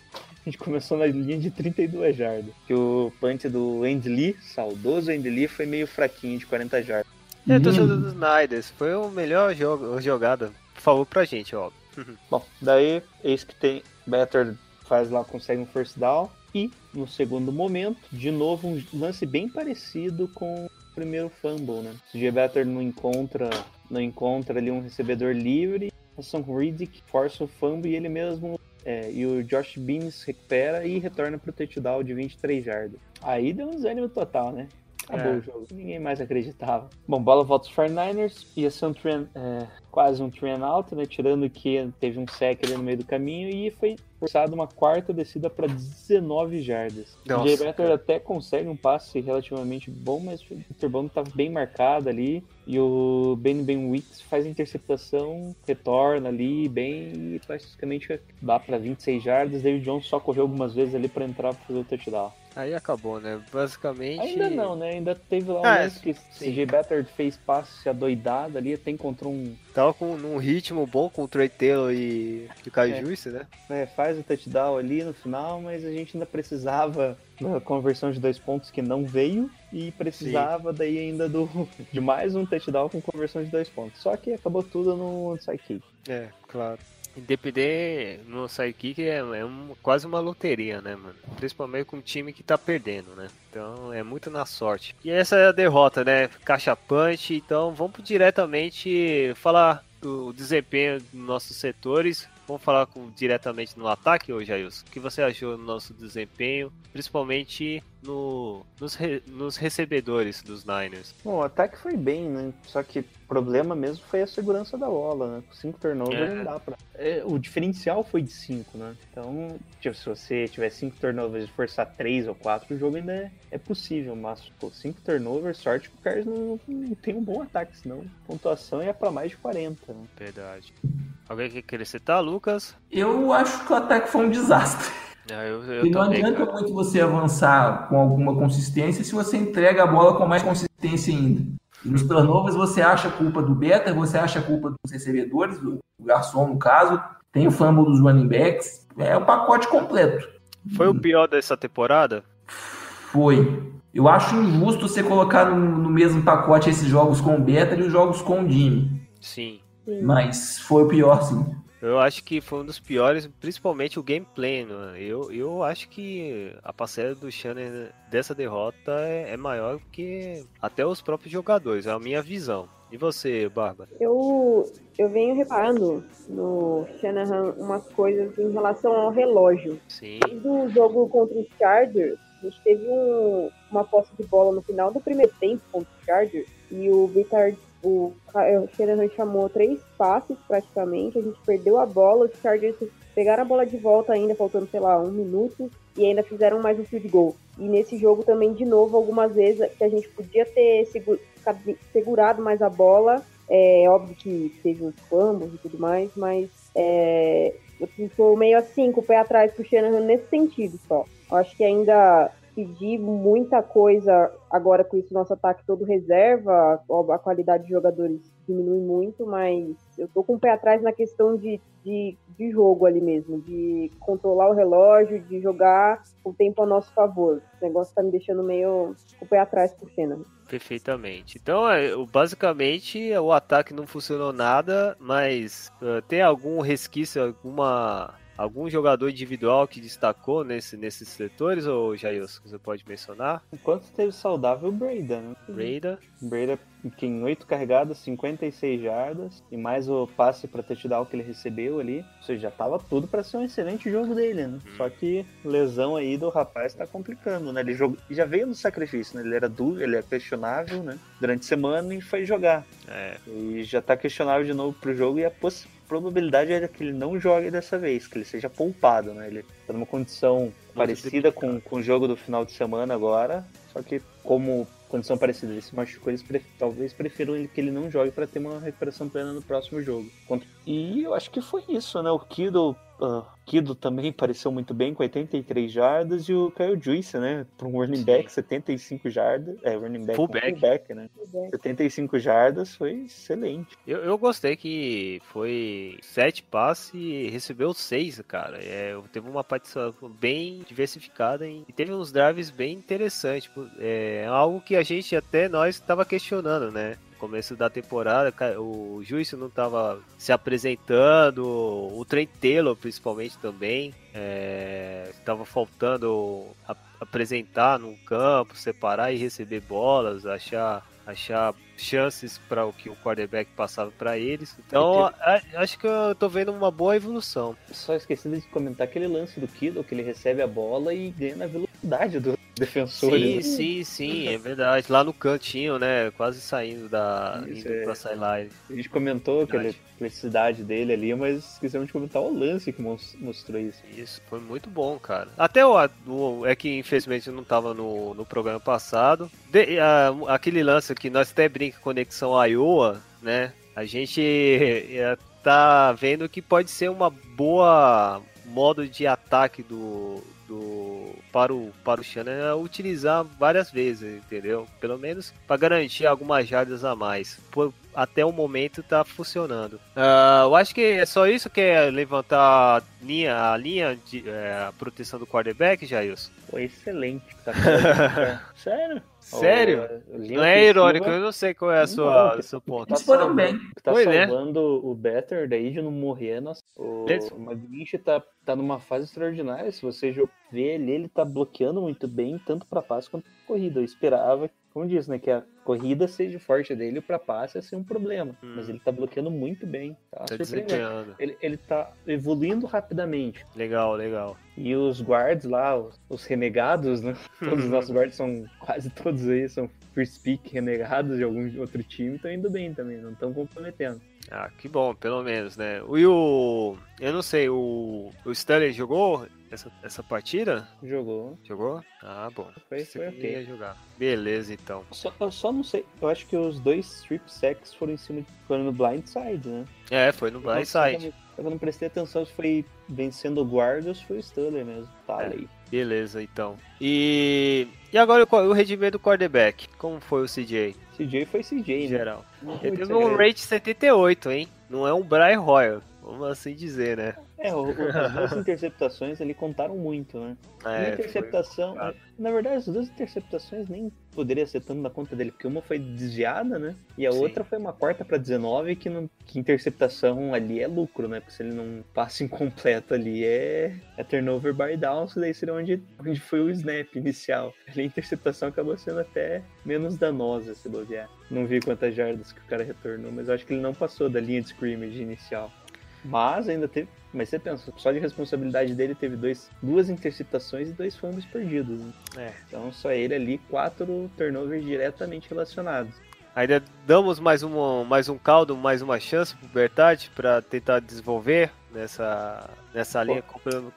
A <laughs> gente começou na linha de 32 jardas. Que o punch do Andy Lee, saudoso Andy Lee, foi meio fraquinho de 40 jardas. É, torcedor dos Niners. Foi o melhor jogo, jogada. Falou pra gente, ó. <laughs> Bom, daí, eis que tem. Better faz lá, consegue um first down. E no segundo momento, de novo, um lance bem parecido com o primeiro fumble, né? O G. Better não encontra, não encontra ali um recebedor livre. O Sam Riddick força o fumble e ele mesmo. É, e o Josh Beans recupera e retorna pro touchdown de 23 jardas. Aí deu um desânimo total, né? Acabou É. o jogo. Ninguém mais acreditava. Bom, bola volta aos 49ers. Ia ser um trend, é, quase um trend out, né? Tirando que teve um sec ali no meio do caminho e foi forçado uma quarta descida para 19 jardas. Nossa, o Jay cara. até consegue um passe relativamente bom, mas o Interbando estava bem marcado ali. E o Ben Ben Wicks faz a interceptação, retorna ali bem e praticamente dá para 26 jardas. Daí o Jones só correu algumas vezes ali para entrar para fazer o touchdown. Aí acabou, né? Basicamente. Ainda não, né? Ainda teve lá um Ah, lance que o Jay Better fez passe adoidado ali, até encontrou um. Tava com num ritmo bom com o Trey Taylor e o Kai É. Juice, né? né, faz o touchdown ali no final, mas a gente ainda precisava da conversão de dois pontos que não veio e precisava daí ainda do <laughs> de mais um touchdown com conversão de dois pontos. Só que acabou tudo no sidekick. É, claro. Independente no sidekick é, é um- quase uma loteria, né, mano? Principalmente com um time que tá perdendo, né? Então é muito na sorte. E essa é a derrota, né? Caixa punch. Então vamos diretamente falar do desempenho dos nossos setores. Vamos falar com, diretamente no ataque hoje, Jailson. O que você achou do nosso desempenho, principalmente no, nos, re- nos recebedores dos Niners? Bom, o ataque foi bem, né? Só que o problema mesmo foi a segurança da bola, né? Com cinco turnovers É. não dá pra. É, o diferencial foi de cinco, né? Então, tipo, se você tiver cinco turnovers e forçar três ou quatro, o jogo ainda é, é possível, mas pô, cinco turnovers, sorte que o Carlos não, não tem um bom ataque, senão a pontuação ia pra mais de 40, né? Verdade. Alguém quer acrescentar, Lucas? Eu acho que o ataque foi um desastre. Ah, eu, eu E não também, adianta cara. muito você avançar com alguma consistência se você entrega a bola com mais consistência ainda. E nos turnovers você acha a culpa do Beta, você acha a culpa dos recebedores, do garçom no caso, tem o fumble dos running backs, é o pacote completo. Foi o pior dessa temporada? Foi. Eu acho injusto você colocar no, no mesmo pacote esses jogos com o Beta e os jogos com o Jimmy. Sim. Mas foi o pior, sim. Eu acho que foi um dos piores, principalmente o gameplay. Né? Eu, eu acho que a parcela do Shannon dessa derrota é, é maior que até os próprios jogadores, é a minha visão. E você, Bárbara? Eu, eu venho reparando no Shanahan umas coisas em relação ao relógio. Sim, Desde o jogo contra os Chargers, a gente teve um- uma posse de bola no final do primeiro tempo contra os Chargers e o Vitar, o, Ca- o Shanahan chamou três passes praticamente, a gente perdeu a bola, os Chargers pegaram a bola de volta ainda, faltando, sei lá, um minuto, e ainda fizeram mais um field goal. E nesse jogo também, de novo, algumas vezes que a gente podia ter segurado mais a bola, é óbvio que teve os fumbles e tudo mais, mas é, tô meio assim, com o pé atrás pro Shanahan nesse sentido só. Eu acho que ainda pedir muita coisa agora com isso nosso ataque todo reserva, a qualidade de jogadores diminui muito, mas eu tô com o pé atrás na questão de, de, de jogo ali mesmo, de controlar o relógio, de jogar o tempo a nosso favor. Esse negócio tá me deixando meio com o pé atrás pro Shanahan. perfeitamente. Então, é, o- basicamente, o ataque não funcionou nada, mas eh, tem algum resquício, alguma algum jogador individual que destacou nesse, nesses setores, ou Jailson, que você pode mencionar? Enquanto esteve saudável, o Breda, né? Breda que em 8 carregadas, 56 jardas, e mais o passe para touchdown que ele recebeu ali. Ou seja, já tava tudo para ser um excelente jogo dele, né? Só que lesão aí do rapaz tá complicando, né? Ele jogou, já veio no sacrifício, né? Ele era duro, ele é questionável, né? Durante a semana e foi jogar. É, E já tá questionável de novo pro jogo e a poss- probabilidade é que ele não jogue dessa vez, que ele seja poupado, né? Ele tá numa condição parecida com, com o jogo do final de semana agora, só que como condição parecida. Ele se machucou, eles talvez prefiram que ele não jogue para ter uma recuperação plena no próximo jogo. E eu acho que foi isso, né? O Kido, Kido também pareceu muito bem com 83 jardas e o Kyle Juice, né? Para um running back, 75 jardas. É, running back, Fullback. fullback, né? 75 jardas foi excelente. Eu, eu gostei que foi sete passes e recebeu seis, cara. É, teve uma participação bem diversificada e teve uns drives bem interessantes. tipo, É algo que a gente até nós estava questionando, né? Começo da temporada, o Juiz não estava se apresentando, o Trent Taylor principalmente também. Estava faltando a- apresentar no campo, separar e receber bolas, achar achar chances para o que o quarterback passava para eles. Então, acho que eu tô vendo uma boa evolução. Só esqueci de comentar aquele lance do Kido, que ele recebe a bola e ganha na velocidade do defensor. Sim, né? sim, sim, é verdade. Lá no cantinho, né? Quase saindo da. Isso, indo é. pra sideline. A gente comentou aquela Verdade. felicidade dele ali, mas esquecemos de comentar o lance que mos- mostrou isso. Isso, foi muito bom, cara. Até o, o- é que infelizmente eu não tava no, no programa passado. De- a- aquele lance que nós até brinca conexão Iowa, né? A gente é, tá vendo que pode ser uma boa modo de ataque do, do para o para o Shannon é utilizar várias vezes, entendeu? Pelo menos para garantir algumas jardas a mais. Por- até o momento tá funcionando. Ah, eu acho que é só isso que é levantar a linha, a linha de é, a proteção do quarterback, Jailson. Foi excelente. Tá <laughs> Sério? Sério? Linha Não é ofensiva irônico, eu não sei qual é a Não, sua, que- o seu ponto. Tá Eles foram salvando- bem. que tá Foi, né? salvando o Better daí de não morrer. Nossa, o, McGlinch tá, tá numa fase extraordinária. Se você vê ele, ele tá bloqueando muito bem, tanto pra passe quanto pra corrida. Eu esperava, como disse, né, que a corrida seja forte dele, pra passe ia ser um problema. Hum. Mas ele tá bloqueando muito bem. Tá, Tá desempenhando. Ele, ele tá evoluindo rapidamente. Legal, legal. E os guards lá, os, os renegados, né? <laughs> Todos os nossos guards são, quase todos aí, são first pick renegados de algum outro time, estão indo bem também, não estão comprometendo. Ah, que bom, pelo menos, né? E o. Eu não sei, o. O Stanley jogou essa, essa partida? Jogou, Jogou? Ah, bom. foi, foi ok. jogar. Beleza, então. Só, eu só não sei, eu acho que os dois strip sacks foram em cima, de, foram no blind side, né? É, foi no blindside. Eu não prestei atenção se foi vencendo o guarda ou se foi o Stuller mesmo. Tá É. aí. Beleza, então. E. E agora o, o rendimento do quarterback? Como foi o CJ CJ foi CJ, né? geral? Ele teve um rate 78, hein? Não é um Brian Royal, vamos assim dizer, né? É, o, o, as duas <laughs> interceptações ali contaram muito, né? É, interceptação. complicado. Na verdade, as duas interceptações nem poderia ser tanto na conta dele, porque uma foi desviada, né? E a Sim. outra foi uma quarta para 19, que, não, que interceptação ali é lucro, né? Porque se ele não passa <laughs> incompleto ali é, é turnover by downs, daí seria onde, onde foi o snap inicial. Ali a interceptação acabou sendo até menos danosa, se bobear. Não vi quantas jardas que o cara retornou, mas eu acho que ele não passou da linha de scrimmage inicial. Mas ainda teve. Mas você pensa, só de responsabilidade dele teve dois, duas interceptações e dois fumbles perdidos. né? É. Então só ele ali, quatro turnovers diretamente relacionados. Ainda damos mais, uma, mais um caldo, mais uma chance pro Bertati para tentar desenvolver nessa, nessa linha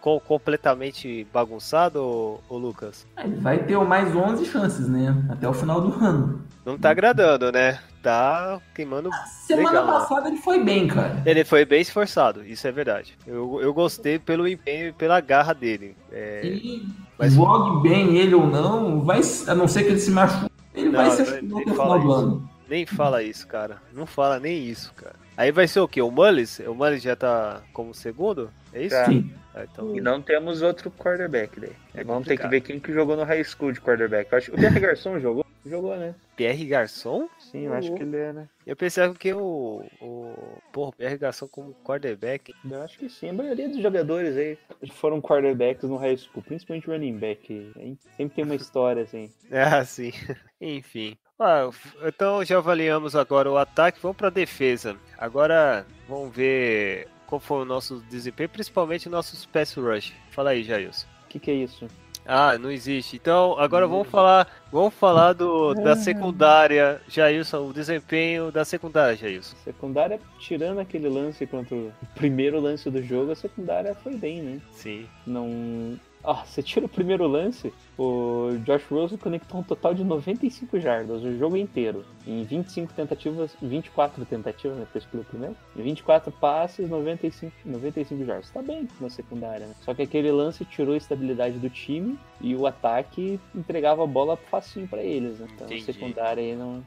com- completamente bagunçada, ô, ô Lucas? Ele vai ter mais 11 chances, né? Até o final do ano. Não tá agradando, né? Tá queimando. Semana Legal, né? passada ele foi bem, cara. Ele foi bem esforçado, isso é verdade. Eu, eu gostei pelo empenho e pela garra dele. É, Ele Mas- jogue bem ele ou não, vai, a não ser que ele se machuque, ele Não, vai ser até o final do ano. Nem fala isso, cara. Não fala nem isso, cara. Aí vai ser o quê? O Mullis? O Mullis já tá como segundo? É isso? Tá. Sim. Ah, então, E não temos outro quarterback daí. É Vamos ter que complicado. ver quem que jogou no high school de quarterback. Eu acho que o Pierre Garçon jogou. Jogou, né? Pierre Garçon? Sim, eu acho que ele é, né? Eu pensava que o. o porra, o Pierre Garçon como quarterback. Eu acho que sim. A maioria dos jogadores aí foram quarterbacks no high school, principalmente running back. hein? Sempre tem uma <laughs> história assim. Ah, sim. <laughs> Enfim. Ah, então já avaliamos agora o ataque, vamos pra defesa. Agora vamos ver qual foi o nosso desempenho, principalmente o nosso pass rush. Fala aí, Jailson. O que, que é isso? Ah, não existe. Então, agora vamos falar, vamos falar do, da secundária, Jailson, o desempenho da secundária, Jailson. Secundária, tirando aquele lance contra o primeiro lance do jogo, a secundária foi bem, né? Sim. Não. Ah, você tira o primeiro lance, o Josh Rosen conectou um total de 95 jardas o jogo inteiro. Em 25 tentativas, 24 tentativas, né? Escolher o primeiro. Em 24 passes, 95, 95 jardas. Tá bem na secundária, né? Só que aquele lance tirou a estabilidade do time e o ataque entregava a bola facinho pra eles, né? Então a Entendi. secundária aí não.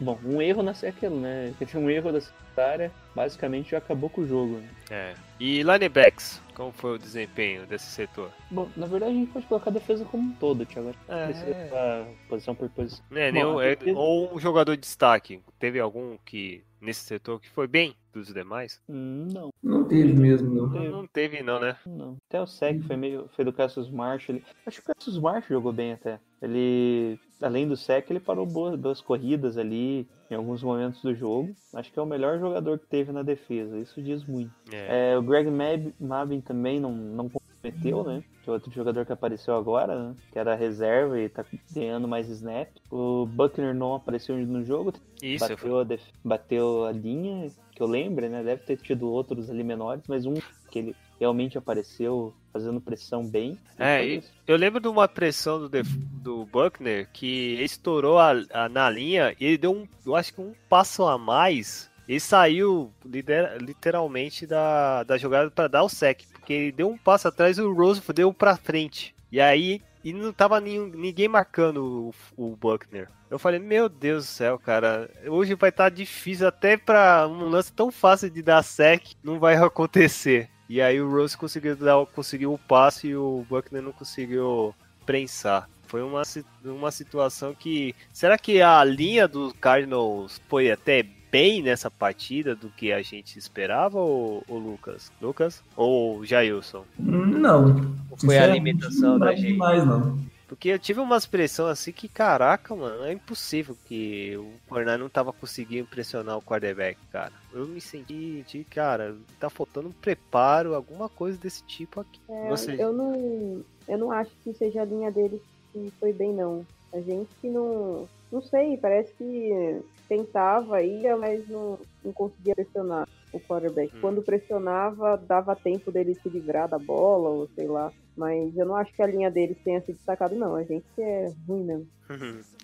Bom, um erro na é aquilo, né? <laughs> Um erro da secundária basicamente já acabou com o jogo. Né? É. E linebacks, como foi o desempenho desse setor? Bom, na verdade a gente pode colocar a defesa como um todo, Thiago. É. Pra posição por posição. É, Bom, é- defesa- ou um jogador de destaque. Teve algum que nesse setor que foi bem dos demais? Não, Não teve mesmo, não. Não, não teve não, né? não. Até o Sec foi meio. Foi do Cassius Marsh. Ele... Acho que o Cassius Marsh jogou bem até. Ele. Além do Sec, ele parou boas, boas corridas ali em alguns momentos do jogo. Acho que é o melhor jogador que teve na defesa. Isso diz muito. É. É, o Greg Mab- Mabin também não, não comprometeu, né? Que é outro jogador que apareceu agora, né? Que era reserva e tá ganhando mais snap. O Buckner não apareceu no jogo, Isso, bateu, a bateu a linha, que eu lembro, né? Deve ter tido outros ali menores, mas um que ele realmente apareceu fazendo pressão bem. É, Foi e- isso. eu lembro de uma pressão do, def- do Buckner que estourou a- a- na linha e ele deu um, eu acho que um passo a mais e saiu lider- literalmente da, da jogada para dar o sec, porque ele deu um passo atrás e o Rose deu pra frente. E aí e não tava nenhum- ninguém marcando o, o Buckner. Eu falei, meu Deus do céu, cara, hoje vai estar difícil até pra um lance tão fácil de dar sec, não vai <laughs> acontecer. E aí o Rose conseguiu dar conseguiu o passe e o Buckner não conseguiu prensar. Foi uma, uma situação que. Será que a linha dos Cardinals foi até bem nessa partida do que a gente esperava, ou, Lucas? Lucas? Ou Jailson? Não. Foi a alimentação não da gente. demais, não. Porque eu tive uma expressão assim que, caraca, mano, é impossível que o Fortnite não tava conseguindo impressionar o quarterback, cara. Eu me senti, de, cara, tá faltando um preparo, alguma coisa desse tipo aqui. É, Você- Eu não. Eu não acho que seja a linha deles que foi bem, não. A gente que não. Não sei, parece que tentava, ia, mas não, não conseguia pressionar o quarterback. Hum. Quando pressionava, dava tempo dele se livrar da bola, ou sei lá. Mas eu não acho que a linha deles tenha se destacado, não. A gente é ruim mesmo.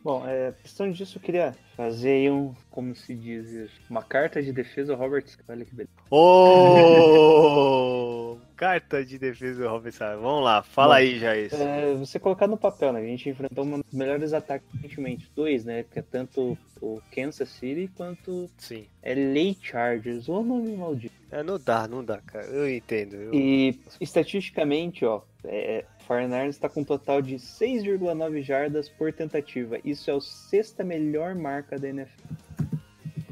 Bom, é, questão disso, eu queria fazer aí um, como se diz isso, uma carta de defesa ao Robert. Olha que beleza. Ô! <laughs> Carta de defesa do Sara. Vamos lá, fala Bom, aí, Jair. É, você colocar no papel, né? A gente enfrentou um dos melhores ataques recentemente. Dois, né? Que é tanto o Kansas City quanto Sim. LA Chargers. O nome maldito. É, não dá, não dá, cara. Eu entendo. eu- E estatisticamente, ó, é, 49ers está com um total de 6,9 jardas por tentativa. Isso é a sexta melhor marca da NFL.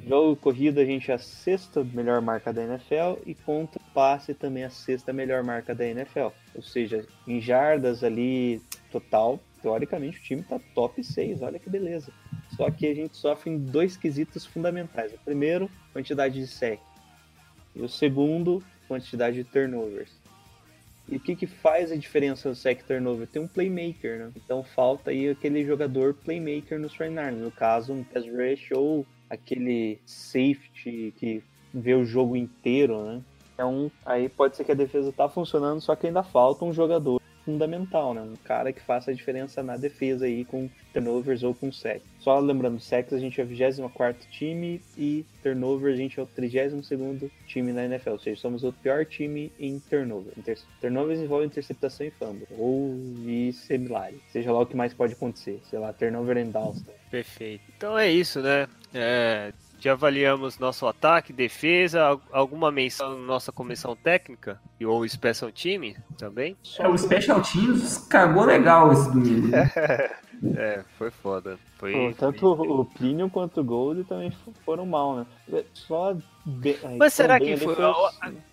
Jogo corrida, a gente é a sexta melhor marca da NFL e contra passe também a sexta melhor marca da NFL. Ou seja, em jardas ali total, teoricamente o time tá top 6, olha que beleza. Só que a gente sofre em dois quesitos fundamentais. O primeiro, quantidade de sec. E o segundo, quantidade de turnovers. E o que, que faz a diferença no sec turnover? Tem um playmaker, né? Então falta aí aquele jogador playmaker nos 49ers. No caso, um pass rush ou aquele safety que vê o jogo inteiro, né? Então, aí pode ser que a defesa tá funcionando, só que ainda falta um jogador fundamental, né? Um cara que faça a diferença na defesa aí com turnovers ou com sec. Só lembrando, sacks a gente é o 24 time e turnovers a gente é o 32 time na NFL, ou seja, somos o pior time em turnover. Inter turnovers envolve interceptação e fumble, ou e similares, seja lá o que mais pode acontecer, sei lá, turnover and downs. Perfeito. Então é isso, né? É, já avaliamos nosso ataque, defesa, al- alguma menção na nossa comissão técnica e ou special time também. É, o Special Teams cagou legal esse domingo. <laughs> É, foi foda. Foi, Pô, tanto o Plínio quanto o Gold também foram mal, né? Só. be- ai, Mas será que foi-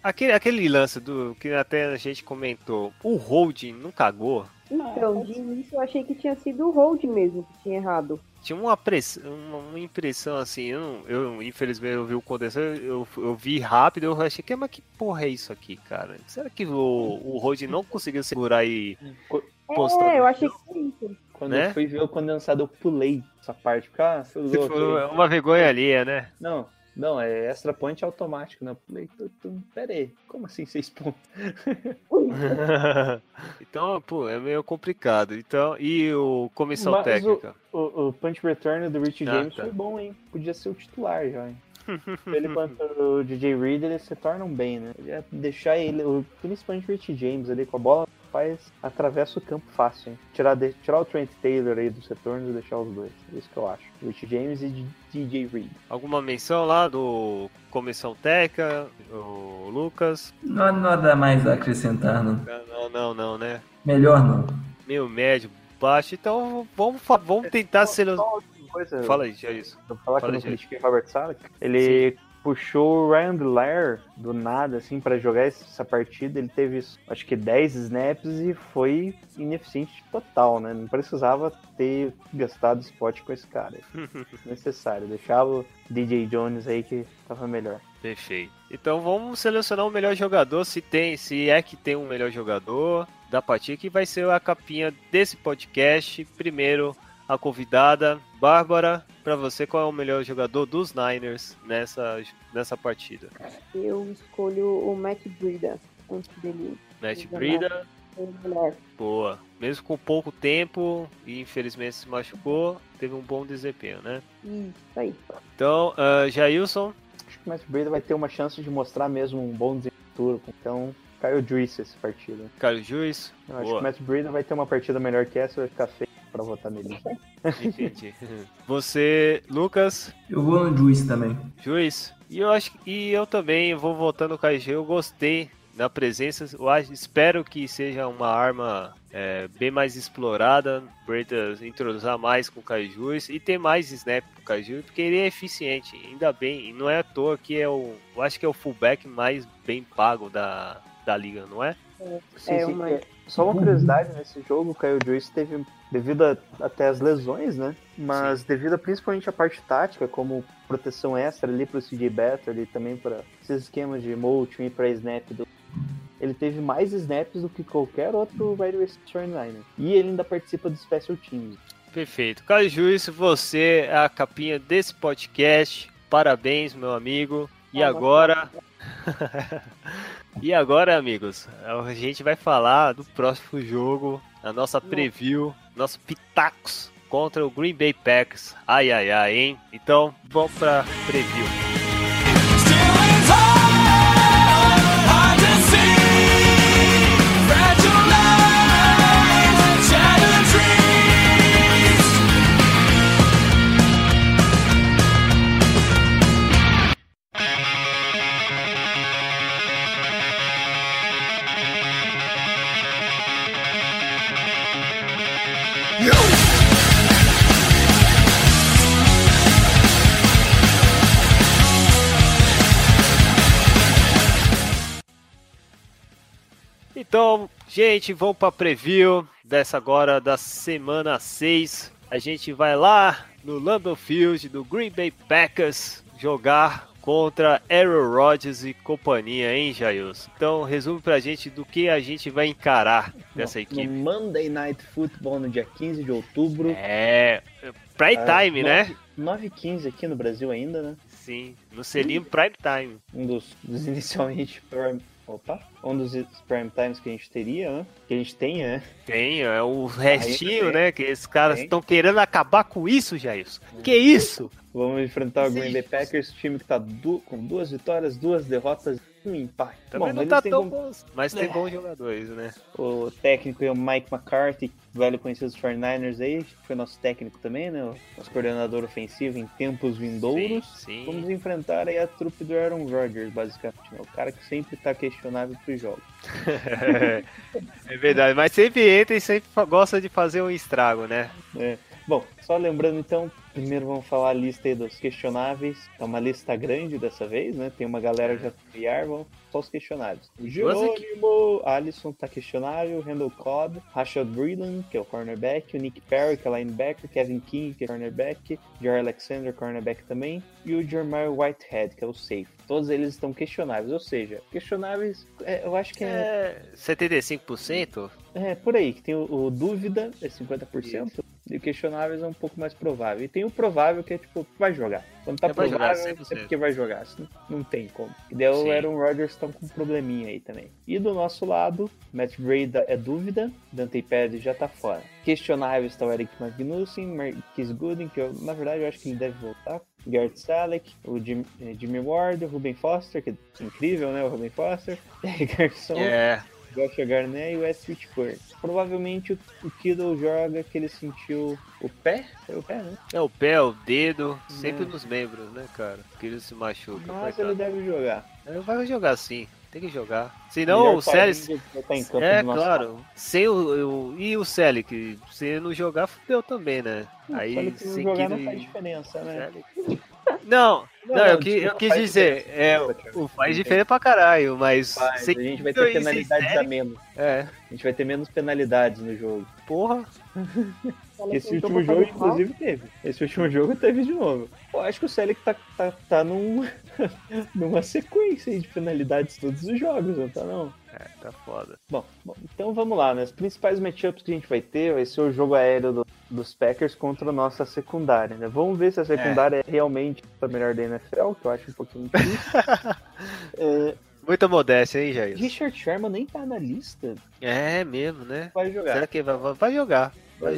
Aquele, aquele lance do que até a gente comentou, o holding não cagou? Então, de início eu achei que tinha sido o Hold mesmo que tinha errado. Tinha uma, press... uma, impressão assim, eu, eu infelizmente eu vi o condensar, eu, eu vi rápido, eu achei que, mas que porra é isso aqui, cara? Será que o, o holding não conseguiu segurar e postar? É, eu achei que foi isso. Quando né? eu fui ver o condensado, eu pulei essa parte. Porque, ah, foi uma vergonha alheia, né? Não, Não, é extra point automático, né? Falei, tu- tu- pera aí, como assim seis pontos? <laughs> então, pô, é meio complicado. Então, e o comissão Mas o- técnica? O, o punch return do Rich Ah, James tá. foi bom, hein? Podia ser o titular já, hein? <laughs> ele quanto o DJ Reed, eles se tornam bem, né? Deixar ele, o- principalmente o Rich James ali com a bola, faz, atravessa o campo fácil, hein? Tirar, de- tirar o Trent Taylor aí dos retornos e deixar os dois. É isso que eu acho. Rich James e DJ Reed. Alguma menção lá do comissão técnica, o Lucas? Não nada mais a acrescentar, não. Não, não, não, né? Melhor não. Meio médio, baixo. Então, vamos, vamos tentar ser. Uma última coisa, Fala aí, já é isso. Vou falar que Fala, eu não gente. critiquei o Robert Sala. Ele puxou o Ryan Blair do nada, assim, pra jogar essa partida. Ele teve, acho que 10 snaps e foi ineficiente total, né? Não precisava ter gastado spot com esse cara. <laughs> Necessário. Deixava o DJ Jones aí que tava melhor. Perfeito. Então vamos selecionar o melhor jogador, se tem, se é que tem um melhor jogador da partida, que vai ser a capinha desse podcast. Primeiro, a convidada, Bárbara, pra você qual é o melhor jogador dos Niners nessa, nessa partida? Eu escolho o Matt Breida antes dele Matt Exato. Brida, boa. Mesmo com pouco tempo e infelizmente se machucou, teve um bom desempenho, né? Isso aí. Então, ah, Jailson, Acho que o Matt Breda vai ter uma chance de mostrar mesmo um bom desempenho. Então, Kyle Juice essa partida. Caio Juiz, Eu acho que o Matt Breda vai ter uma partida melhor que essa, vai ficar feio pra votar nele. Entendi. <laughs> Você, Lucas, Eu vou no Juice também. Juiz, e eu acho que- e eu também vou votando no KG, eu gostei da presença, eu acho, espero que seja uma arma é, bem mais explorada, Bredas entrosar mais com o Kaijus e ter mais snap com o Kaiju, porque ele é eficiente, ainda bem, e não é à toa que é o, eu acho que é o fullback mais bem pago da, da liga, não é? Sim, É sim, uma- é. Só uma curiosidade, nesse jogo o Kyle Juice teve, devido a, até as lesões, né? Mas devido a, principalmente a parte tática, como proteção extra ali pro CJ Better e também para esses esquemas de motion e para snap do ele teve mais snaps do que qualquer outro wide receiver 49 E ele ainda participa do Special Teams. Perfeito. Caio Juiz, você é a capinha desse podcast. Parabéns, meu amigo. E agora. <laughs> e agora, amigos, a gente vai falar do próximo jogo, a nossa preview, nosso Pitacos contra o Green Bay Packers. Ai, ai, ai, hein? Então, vamos pra preview. Então, gente, vamos para preview dessa agora da semana 6. A gente vai lá no Lambeau Field do Green Bay Packers jogar contra Aaron Rodgers e companhia, hein, Jails? Então, resume pra gente do que a gente vai encarar dessa No equipe. Monday Night Football, no dia 15 de outubro. É, prime Ah, time, né? 9h15 aqui no Brasil ainda, né? Sim, no selinho prime time. um dos, dos inicialmente prime, opa, um dos prime times que a gente teria, né? Que a gente tem, né? Tem, é o restinho, né? Que esses caras estão querendo acabar com isso, Jailson. Que isso? Vamos enfrentar o Green Bay Packers, time que tá du- com duas vitórias, duas derrotas um empate. Também Bom, não tá tão como- bons, mas tem bons jogadores, né? O técnico é o Mike McCarthy, velho conhecido dos 49ers aí, foi nosso técnico também, né? O nosso coordenador ofensivo em tempos vindouros. Sim, Vamos sim. enfrentar aí a trupe do Aaron Rodgers, basicamente. Né? O cara que sempre tá questionável pros jogos. <laughs> é verdade, mas sempre entra e sempre gosta de fazer um estrago, né? É. Bom, só lembrando então, primeiro vamos falar a lista aí dos questionáveis. É uma lista grande dessa vez, né? Tem uma galera já vamos só os questionáveis. O Jerônimo, Alisson tá questionável, Randall Cobb, Rashad Breeland, que é o cornerback, o Nick Perry, que é linebacker, Kevin King, que é cornerback, Jair Alexander, cornerback também, e o Jeremiah Whitehead, que é o safe. Todos eles estão questionáveis, ou seja, questionáveis, é, eu acho que é, É 75%? é por aí, que tem o, o dúvida, é 50%, E questionáveis é um pouco mais provável. E tem o provável que é tipo, vai jogar. Quando tá É, vai jogar, provável, é 100%. porque vai jogar. senão Não tem como. E daí o. Aaron Rodgers estão com um probleminha aí também. E do nosso lado, Matt Breda é dúvida, Dante Pérez já tá fora. Questionáveis está o Eric Magnussen, Marquis Gooden, que eu, na verdade eu acho que ele deve voltar. Garrett Salek, o Jim, eh, Jimmy Ward, o Ruben Foster, que é incrível, né? O Ruben Foster, <laughs> Garçon, É, Josh Garnett e o West Whitworth. Provavelmente o, o Kittle joga que ele sentiu o pé, foi o pé, né? é o pé, o dedo, sempre É. nos membros, né, cara? Que ele se machuca. Mas ele deve jogar. Ele vai jogar sim, tem que jogar. Senão o Celis. Tá em campo É, claro. Sem o, o- e o Celic, se não jogar, fudeu também, né? lado. Aí, que se não jogar Kittle não faz diferença, né? Celic. Não, não, eu, qui- desculpa, eu quis dizer, é, o faz diferença pra caralho, mas. Faz, a gente vai ter penalidades a menos. É, A gente vai ter menos penalidades no jogo. porra. Esse último jogo, inclusive, teve. Esse último jogo teve de novo. Pô, acho que o Celic tá, tá, tá num, <laughs> numa sequência aí de penalidades todos os jogos, não tá não? É, tá foda. Bom, bom, então vamos lá, né? Os principais matchups que a gente vai ter vai ser o jogo aéreo do- dos Packers contra a nossa secundária, né? Vamos ver se a secundária é, realmente a melhor da NFL, que eu acho um pouquinho difícil. <laughs> É, Muita modéstia, hein, Jair? Richard Sherman nem tá na lista, É mesmo, né? vai jogar. Será que vai, vai- vai jogar?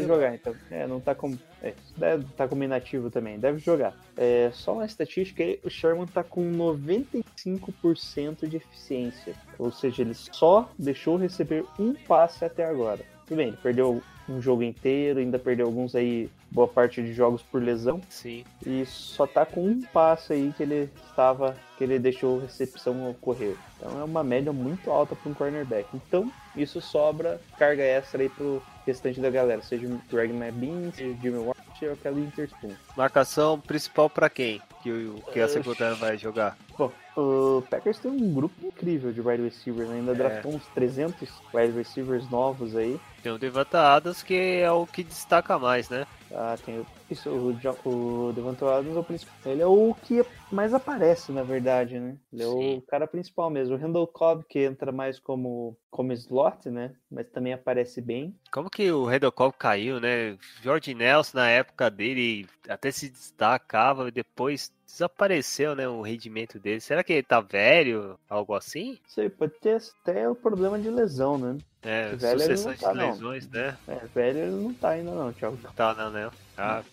Jogar, então. É, não tá como. É, deve tá como inativo também, deve jogar. É, só uma estatística aí, o Sherman tá com 95% de eficiência. Ou seja, ele só deixou receber um passe até agora. Tudo bem, ele perdeu um jogo inteiro, ainda perdeu alguns aí, boa parte de jogos por lesão. Sim. E só tá com um passe aí que ele estava. que ele deixou recepção ocorrer. Então é uma média muito alta para um cornerback. Então, isso sobra carga extra aí pro restante da galera, seja o Greg McBean, seja o Jimmy Watt ou aquela Interspoon. Marcação principal pra quem? Que, o, que a secundária vai jogar? O Packers tem um grupo incrível de wide receivers, né? ainda É. draftou uns 300 wide receivers novos aí. Tem o Devonta Adams que é o que destaca mais, né? Ah, tem o, isso, o, o Devonta Adams é o principal. Ele é o que mais aparece, na verdade, né? Ele é Sim. o cara principal mesmo. O Randall Cobb, que entra mais como, como slot, né? Mas também aparece bem. Como que o Randall Cobb caiu, né? Jorge Nelson, na época dele, até se destacava e depois desapareceu, né? O rendimento dele. Será que ele tá velho? Algo assim? Sei, pode ter até o problema de lesão, né? É, Velho ele sucessão não de tá, não. lesões, né? É, velho ele não tá ainda não, Thiago. Tá, não, né? Ah,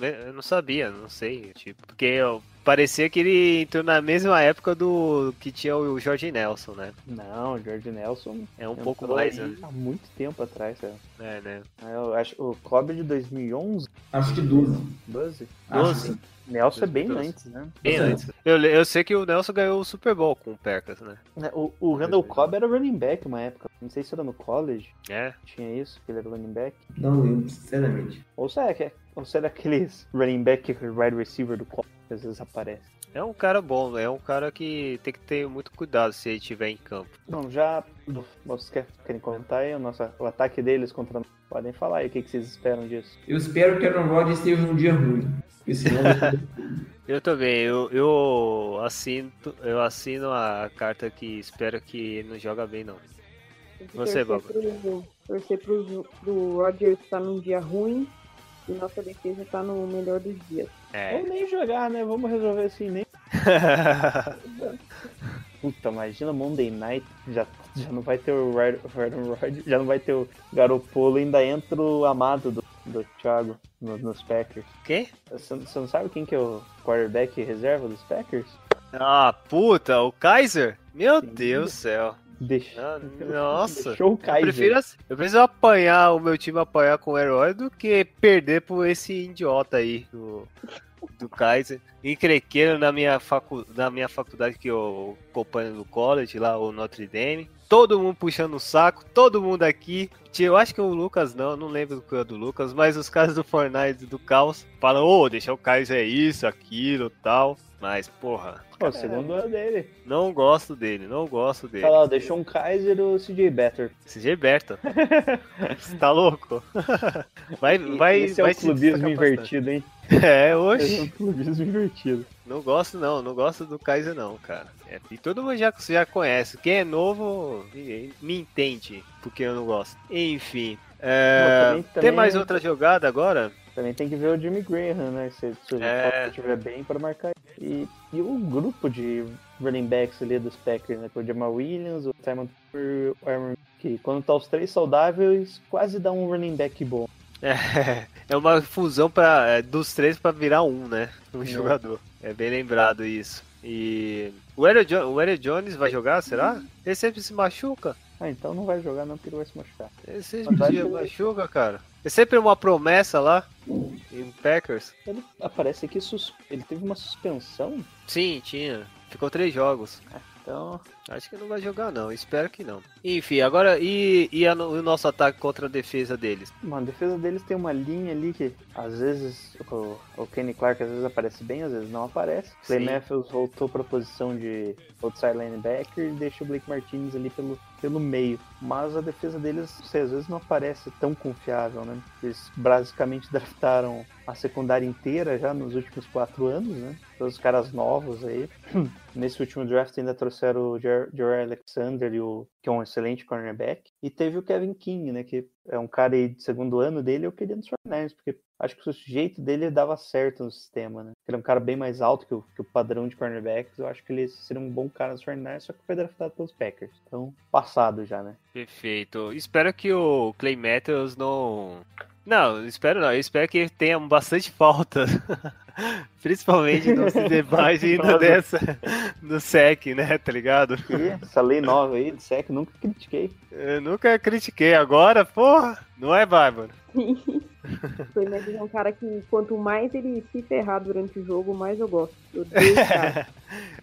eu não sabia, não sei. Tipo, porque eu, parecia que ele entrou na mesma época do que tinha o Jorge Nelson, né? Não, o George Nelson É um pouco mais, né? há muito tempo atrás, cara. É, né? Eu acho o Cobb é de 2011, Acho que 12. 12. Acho Doze. que sim. Nelson é bem 2012. antes, né? Bem antes. Eu, eu sei que o Nelson ganhou o Super Bowl com o Packers, né? É, O, o Randall Cobb era running back uma época. Não sei se era no college. É. Tinha isso, que ele era running back. Não lembro, sinceramente. Ou será que é, ou será aqueles running back wide receiver do college que às vezes aparece? É um cara bom, é um cara que tem que ter muito cuidado se ele estiver em campo. Não, já. Vocês querem, comentar aí o, nosso, o ataque deles contra. Podem falar aí o que, que vocês esperam disso. Eu espero que Aaron Rodgers esteja num dia ruim. <laughs> Eu também, eu, eu assino, eu assino a carta que espero que ele não joga bem não. Você, torcer pro, torcer pro, pro Rodgers estar num dia ruim e nossa defesa tá no melhor dos dias. É. Ou nem jogar, né? Vamos resolver assim, nem. <laughs> Puta, imagina Monday Night, já, já não vai ter o Aaron Rodgers, já não vai ter o Garopolo, ainda entra o amado do, do Thiago no- nos Packers. Quem? Você, você não sabe quem que é o quarterback reserva dos Packers? Ah, puta, o Kaiser? Meu Sim. Deus do céu. Deixa, Ah, <laughs> Nossa. Deixou Eu prefiro, ass- eu prefiro apanhar o meu time apanhar com o herói do que perder por esse idiota aí do, do Kaiser. Encrequeiro na minha, facu, na minha faculdade que eu acompanho no college, lá, o Notre Dame. Todo mundo puxando o saco, todo mundo aqui. Eu acho que o Lucas não, não lembro do que é do Lucas, mas os caras do Fortnite e do Caos falam, ô, deixar o Kaiser isso, aquilo, tal. Mas, porra, Pô, o segundo é dele. não gosto dele, não gosto dele. Lá, deixou um Kaiser o CJ Better. CJ Berta. Você tá louco? <laughs> Vai, vai, Esse é vai o se clubismo invertido, hein? É, Esse é hoje. clubismo invertido. Não gosto não, não gosto do Kaiser não, cara. É, e todo mundo já, já conhece. Quem é novo me, entende porque eu não gosto. Enfim. É, também- Tem também- mais outra jogada agora? Também tem que ver o Jimmy Graham, né? Se, se o É. Foster estiver bem para marcar. E, e o grupo de running backs ali dos Packers, né? Com o Jamal Williams, o Simon Tucker, o Aaron, que quando tá os três saudáveis, quase dá um running back bom. <laughs> É, é uma fusão pra, é, dos três pra virar um, né? Um É. jogador. É bem lembrado isso. E o Aaron, Jo- o Aaron Jones vai jogar, será? Ele sempre se machuca. Ah, então não vai jogar não, porque ele vai se machucar. Ele sempre se machuca, cara. É sempre uma promessa lá em Packers. Ele aparece aqui, sus... ele teve uma suspensão, Sim, tinha. Ficou três jogos. então Acho que não vai jogar, não. Espero que não. Enfim, agora e, e a o nosso ataque contra a defesa deles? Mano, a defesa deles tem uma linha ali que às vezes o, o Kenny Clark às vezes aparece bem, às vezes não aparece. Clay. Matthews voltou pra posição de outside linebacker e deixa o Blake Martinez ali pelo, pelo meio. Mas a defesa deles, sei, às vezes não aparece tão confiável, né? Eles basicamente <laughs> draftaram a secundária inteira já nos últimos quatro anos, né? Todos os caras novos aí. <clears throat> Nesse último draft ainda trouxeram o Jer- Jerry Alexander, o, que é um excelente cornerback. E teve o Kevin King, né? Que é um cara aí de segundo ano dele, eu queria nos 49ers, porque acho que o jeito dele dava certo no sistema, né? Ele é um cara bem mais alto que o, que o padrão de cornerbacks. Eu acho que ele seria um bom cara nos 49ers, só que foi draftado pelos Packers. Então, passado já, né? Perfeito. Espero que o Clay Matthews não. Não, espero não. Eu espero que tenha bastante <laughs> falta. Principalmente no <laughs> indo Nossa. dessa no SEC, né? Tá ligado? E essa lei nova aí de SEC, nunca critiquei. Eu nunca critiquei. Agora, porra, não é bárbaro. Foi mesmo é um cara que quanto mais ele se ferrar durante o jogo, mais eu gosto. Eu. <laughs>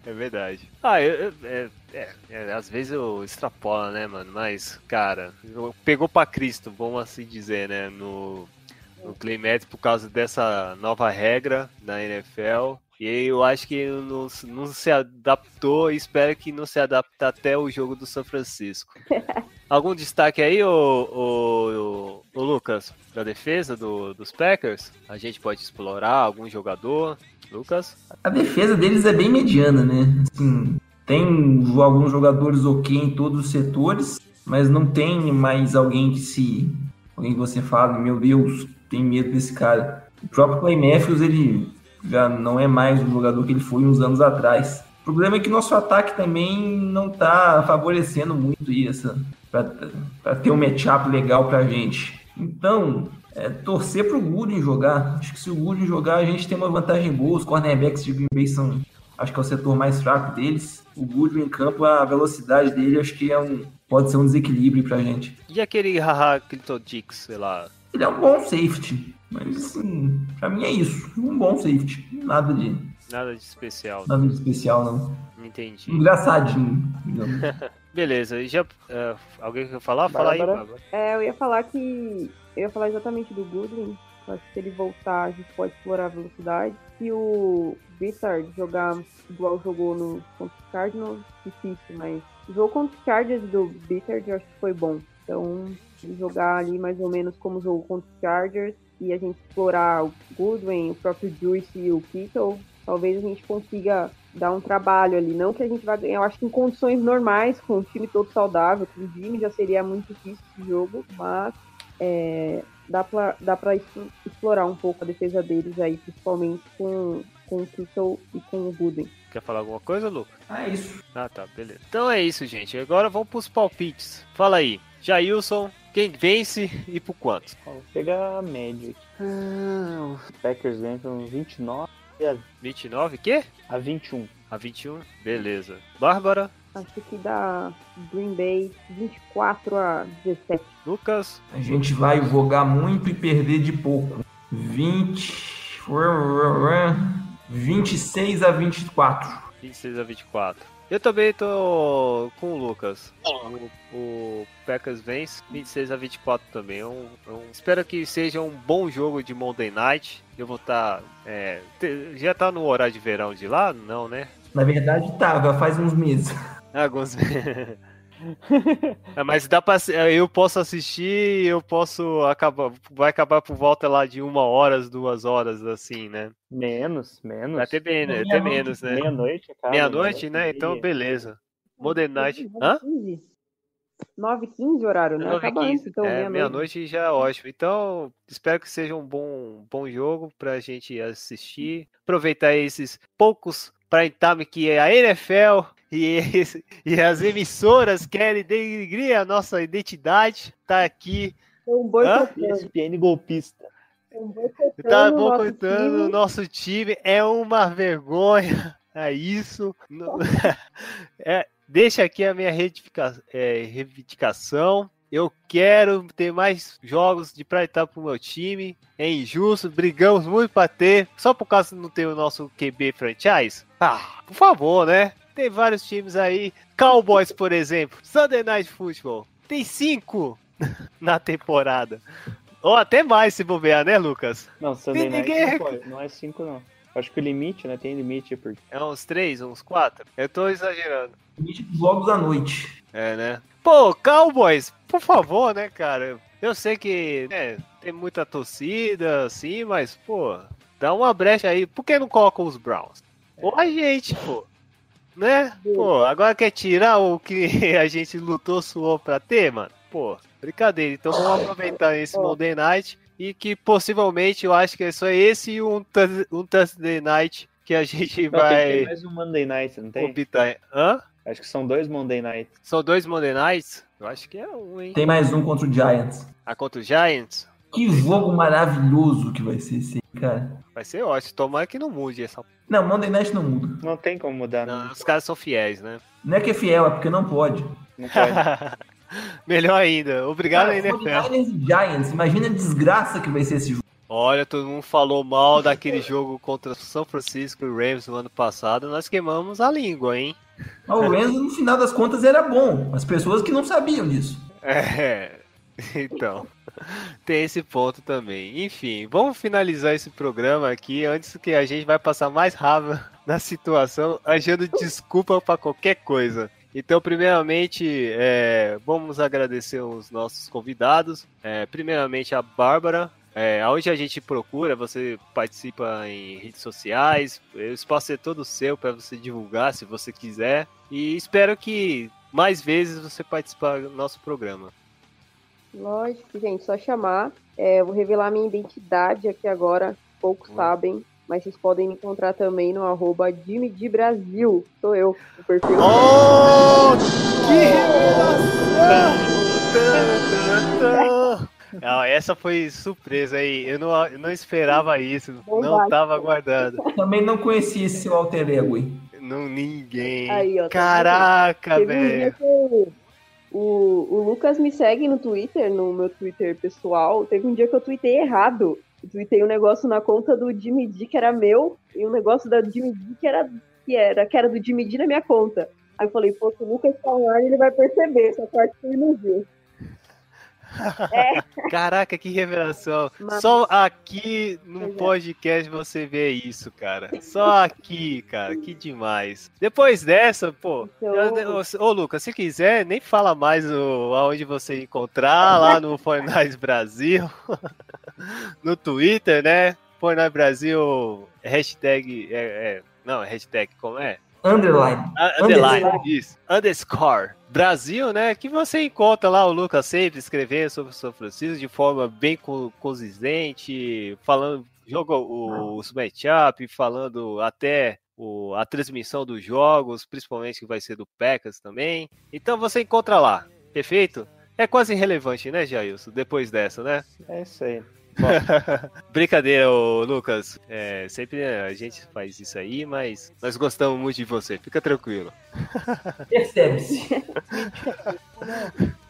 É verdade. Ah, eu, eu- é, é, é, às vezes eu extrapolo, né, mano? Mas, cara, pegou pra Cristo, vamos assim dizer, né? No, no Clay Matthews por causa dessa nova regra da NFL. E eu acho que não, não se adaptou e espero que não se adapte até o jogo do São Francisco. <laughs> Algum destaque aí, ô, ô, ô, ô, Lucas, da defesa do- dos Packers? A gente pode explorar algum jogador? Lucas? A defesa deles é bem mediana, né? Assim, tem alguns jogadores ok em todos os setores, mas não tem mais alguém que se. Alguém que você fala, meu Deus, tem medo desse cara. O próprio Clay Matthews, ele já não é mais o jogador que ele foi uns anos atrás. O problema é que nosso ataque também não tá favorecendo muito isso, para ter um matchup legal pra gente. Então, é torcer pro Gooden jogar. Acho que se o Gooden jogar, a gente tem uma vantagem boa. Os cornerbacks de Green Bay são, acho que é o setor mais fraco deles. O Gooden em campo, a velocidade dele, acho que é um, pode ser um desequilíbrio pra gente. E aquele Haha Clinton Dix, sei lá. Ele é um bom safety, mas assim, pra mim é isso. Um bom safety. Nada de, Nada de especial. nada de especial, não. Entendi. Engraçadinho. <laughs> Beleza, já. é, alguém quer falar? Fala aí, Bárbara. É, eu ia falar que. Eu ia falar exatamente do Goodwin. Acho que se ele voltar, a gente pode explorar a velocidade. Se o Bittard jogar igual jogou no contra os Cardinals, difícil, mas o jogo contra os Chargers do Bittard eu acho que foi bom. Então, ele jogar ali mais ou menos como jogou contra os Chargers e a gente explorar o Goodwin, o próprio Juice e o Kittle, talvez a gente consiga dar um trabalho ali. Não que a gente vai ganhar, eu acho que em condições normais, com o time todo saudável, com o Jimmy, já seria muito difícil esse jogo, mas é, dá pra, dá pra explorar um pouco a defesa deles aí, principalmente com, com o Kittle e com o Gooden. Quer falar alguma coisa, Lucas? Ah, é isso. Ah, tá, beleza. Então é isso, gente. Agora vamos pros palpites. Fala aí. Jailson, quem vence e por quanto? Vou pegar a média aqui. Ah, os Packers ganham com 29 a, 29, quê? a 21. A 21? Beleza. Bárbara, Acho que dá Green Bay 24 a 17. Lucas, A gente vai vogar muito e perder de pouco. 20. 26 a 24. 26 a 24. Eu também tô com o Lucas. O, o Packers vence 26 a 24 também. É um- é um- espero que seja um bom jogo de Monday Night. Eu vou estar. já tá no horário de verão de lá? Não, né? Na verdade, tava, faz uns meses. Alguns. <laughs> É, mas dá pra. Eu posso assistir, eu posso acabar. Vai acabar por volta lá de uma hora, duas horas, assim, né? Menos, menos. Até, bem, né? até menos, né? Meia-noite, cara. Meia-noite, né? Então, beleza. Modern Night. Hã? 15. 9h15 horário, né? 9 Acaba antes, então, é, meia-noite. meia-noite já é ótimo. Então, espero que seja um bom, bom jogo pra gente assistir. Aproveitar esses poucos prime time que a NFL e, e as emissoras querem denigrir a nossa identidade. Tá aqui, Então, boicotando, ESPN golpista. então, boicotando tá o nosso boicotando o time. nosso time. É uma vergonha. É isso. <laughs> É, deixa aqui a minha é, reivindicação. Eu quero ter mais jogos de time pro meu time. É injusto, brigamos muito pra ter. Só por causa de não ter o nosso QB franchise? Ah, por favor, né? Tem vários times aí. Cowboys, por exemplo. Sunday Night Football. Tem cinco <laughs> na temporada. Ou até mais se bobear, né, Lucas? Não, Sunday Tem Night ninguém- não, pode, não é 5 não. Acho que o limite, né? Tem limite por É uns três, uns quatro? Eu tô exagerando. Limite dos jogos à noite. É, né? Pô, Cowboys, por favor, né, cara? Eu sei que né, tem muita torcida, assim, mas, pô, dá uma brecha aí. Por que não colocam os Browns? Ou a gente, pô. Né? Pô, agora quer tirar o que <laughs> a gente lutou, suou pra ter, mano? Pô, brincadeira. Então vamos aproveitar esse. Monday Night e que possivelmente eu acho que é só esse e um, um Thursday Night que a gente Não, tem, tem vai mais um Monday Night, não tem? optar. Hã? Acho que são dois Monday Night. São dois Monday Nights? Eu acho que é um, hein? Tem mais um contra o Giants. A contra o Giants? Que jogo maravilhoso que vai ser esse cara. Vai ser ótimo. Tomara que não mude essa. Não, Monday Night não muda. Não tem como mudar, não. Não, os caras são fiéis, né? Não é que é fiel, é porque não pode. Não pode. <laughs> Melhor ainda. Obrigado, Cara. 49ers e Giants, imagina a desgraça que vai ser esse jogo. Olha, todo mundo falou mal daquele jogo contra São Francisco e Rams no ano passado. Nós queimamos a língua, hein? Mas o Rams, no final das contas, era bom. As pessoas que não sabiam disso. <laughs> É. Então, <laughs> tem esse ponto também. Enfim, vamos finalizar esse programa aqui antes que a gente vai passar mais raiva <laughs> na situação, achando desculpa para qualquer coisa. Então, primeiramente, é, vamos agradecer os nossos convidados. É, primeiramente, a Bárbara. É, onde a gente procura, você participa em redes sociais. O espaço é todo seu para você divulgar, se você quiser. E espero que mais vezes você participar do nosso programa. Lógico, gente, só chamar. É, eu vou revelar minha identidade aqui agora. Poucos Hum. sabem, mas vocês podem me encontrar também no arroba Jimmy de Brasil. Sou eu, o perfil. Oh, que revelação! Não, essa foi surpresa aí. Eu não, eu não esperava isso. Não Verdade. tava aguardando. Também não conhecia esse seu alter ego aí. Não, ninguém. Aí, ó, tá Caraca, velho. O, o Lucas me segue no Twitter, no meu Twitter pessoal. Teve um dia que eu tuitei errado. Eu tuitei um negócio na conta do Jimmy D que era meu e um negócio da Jimmy D que era, que era, que era do Jimmy D na minha conta. Aí eu falei, pô, se o Lucas tá online, ele vai perceber, essa parte que ele não viu. Caraca, que revelação. Mas- Só aqui no é. podcast você vê isso, cara. Só aqui, cara. Que demais. Depois dessa, pô. Então- Ô, Lucas, se quiser, nem fala mais o, aonde você encontrar lá no <laughs> Fortnite Brasil. <laughs> no Twitter, né? Fortnite Brasil, hashtag. É, é, não, hashtag como é? Underline. Ah, Underline, isso. Underscore. Brasil, né? Que você encontra lá o Lucas sempre escrevendo sobre o São Francisco de forma bem co- consistente, falando, joga o- os matchup, falando até o- a transmissão dos jogos, principalmente que vai ser do Packers também. Então você encontra lá, perfeito? É quase irrelevante, né, Jailson? Depois dessa, né? É isso aí. <laughs> Brincadeira, ô, Lucas. É, sempre a gente faz isso aí, mas nós gostamos muito de você. Fica tranquilo. <laughs> Percebe-se. <laughs>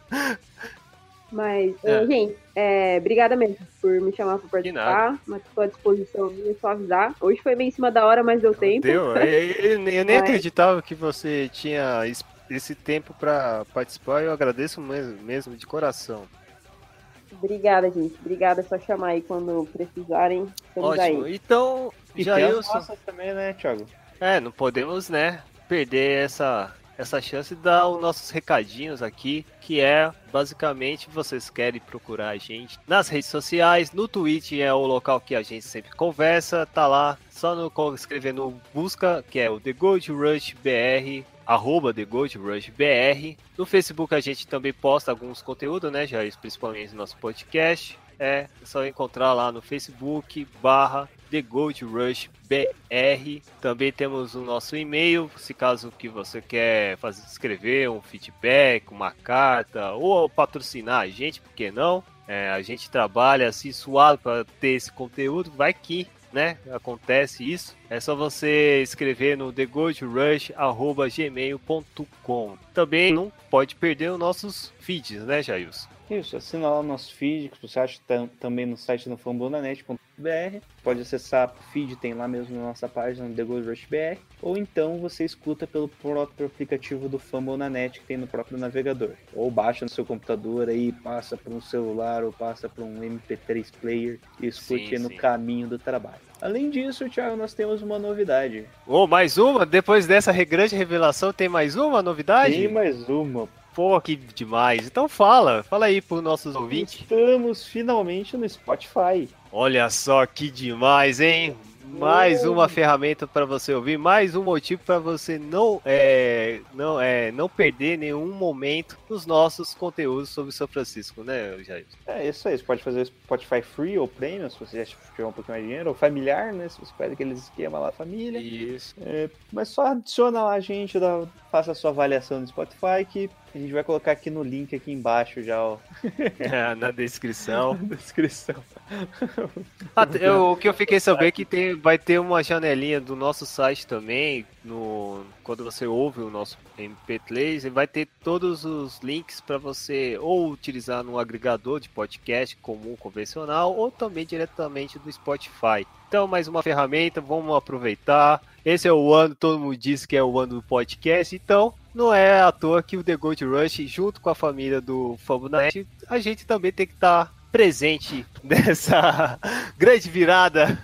Mas, É. gente, é, obrigada mesmo por me chamar para participar. Mas estou à disposição, é só avisar. Hoje foi bem em cima da hora, mas deu tempo. Deu? Eu, eu- eu nem Mas- acreditava que você tinha es- esse tempo para participar. Eu agradeço mesmo, mesmo de coração. Obrigada, gente. Obrigada, é só chamar aí quando precisarem. Estamos Ótimo. aí. Então, E as Jailson. nossas também, né, Thiago? É, não podemos, né, perder essa, essa chance de dar os nossos recadinhos aqui, que é, basicamente, vocês querem procurar a gente nas redes sociais, no Twitch é o local que a gente sempre conversa, tá lá, só no escrever no busca, que é o The Gold Rush BR, arroba TheGoldRushBR. No Facebook a gente também posta alguns conteúdos, né, Jair? Principalmente no nosso podcast. É só encontrar lá no Facebook, barra The Gold Rush BR. Também temos o nosso e-mail, se caso que você quer fazer, escrever um feedback, uma carta ou patrocinar a gente, por que não? É, a gente trabalha assim suado para ter esse conteúdo, vai que né? Acontece isso. É só você escrever no thegoldrush@gmail.com. Também não pode perder os nossos feeds, né, Jailson? Isso, assina lá o nosso feed, que você acha tam, também no site no fambonanet.br. Pode acessar o feed, tem lá mesmo na nossa página no The Gold Rush BR. Ou então você escuta pelo próprio aplicativo do Fambonanet que tem no próprio navegador. Ou baixa no seu computador aí, passa para um celular ou passa para um MP3 player e escute Sim, no sim. caminho do trabalho. Além disso, Thiago, nós temos uma novidade. Ô, mais uma? Depois dessa grande revelação, tem mais uma novidade? Tem mais uma. Pô, que demais. Então fala, fala aí pros nossos ouvintes. Estamos finalmente no Spotify. Olha só que demais, hein? Mais uma ferramenta para você ouvir, mais um motivo para você não, é, não, é, não perder nenhum momento nos nossos conteúdos sobre São Francisco, né, Jair? É isso aí, você pode fazer Spotify Free ou Premium, se você já tiver um pouquinho mais de dinheiro, ou familiar, né? Se você faz aqueles esquemas lá, família. Isso. É, mas só adiciona lá a gente, dá- faça a sua avaliação no Spotify, que a gente vai colocar aqui no link aqui embaixo já, ó, <laughs> Na descrição. <laughs> na descrição. Ah, eu- o que eu fiquei sabendo é que tem, vai ter uma janelinha do nosso site também, no, quando você ouve o nosso MP3, e vai ter todos os links para você ou utilizar no agregador de podcast comum, convencional, ou também diretamente do Spotify. Então, mais uma ferramenta, vamos aproveitar. Esse é o ano, todo mundo diz que é o ano do podcast, então não é à toa que o The Gold Rush, junto com a família do Fabunet, a gente também tem que estar presente <laughs> nessa grande virada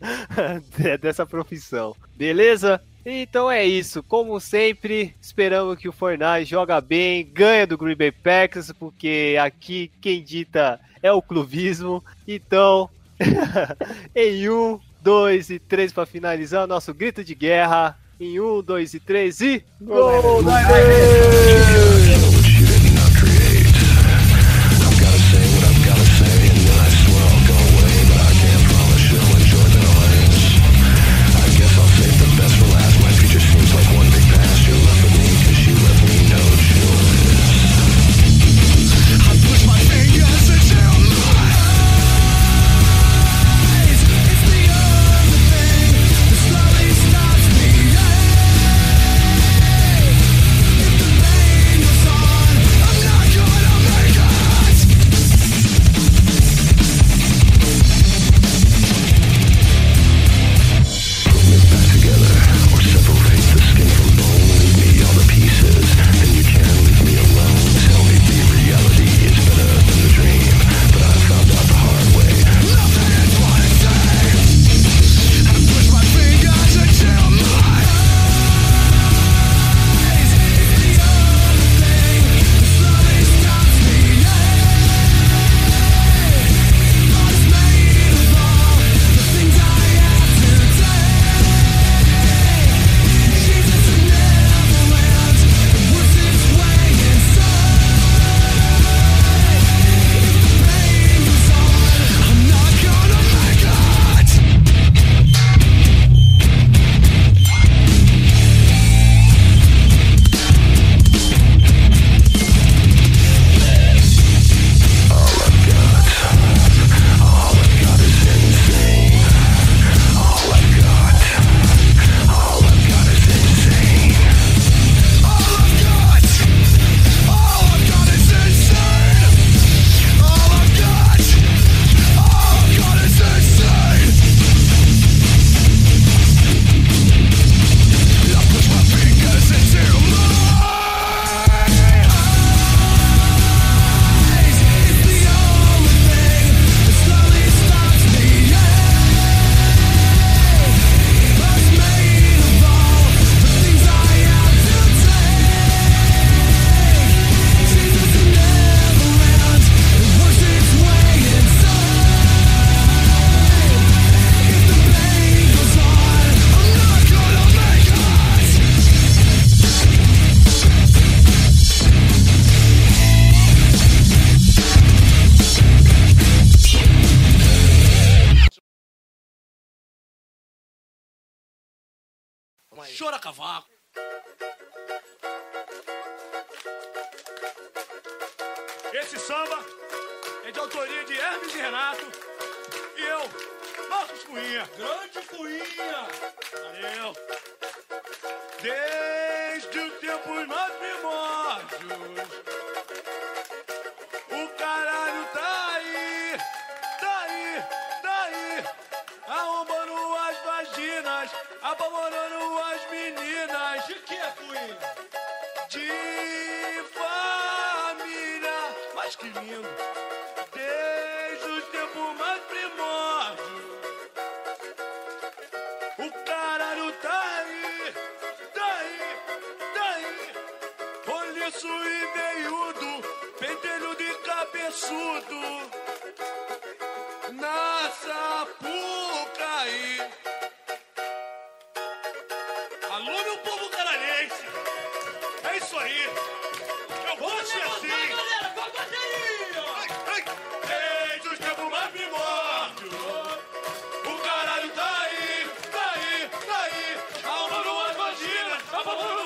<laughs> de- dessa profissão. Beleza? Então é isso. Como sempre, esperamos que o Fortnite joga bem, ganha do Green Bay Packers, porque aqui quem dita é o clubismo. Então, <laughs> em um, dois e três para finalizar o nosso grito de guerra. Em um, dois e três e gol! Slowly Esse samba é de autoria de Hermes e Renato e eu, Marcos Cunha. Grande Cunha! Valeu! Desde os tempos mais primórdios, o caralho tá aí, tá aí, tá aí, arrombando as vaginas, apavorando as minhas. lindo. Desde o tempo mais primórdio, o caralho tá aí, tá aí, tá aí. Olho e veiudo, pentelho de cabeçudo. Double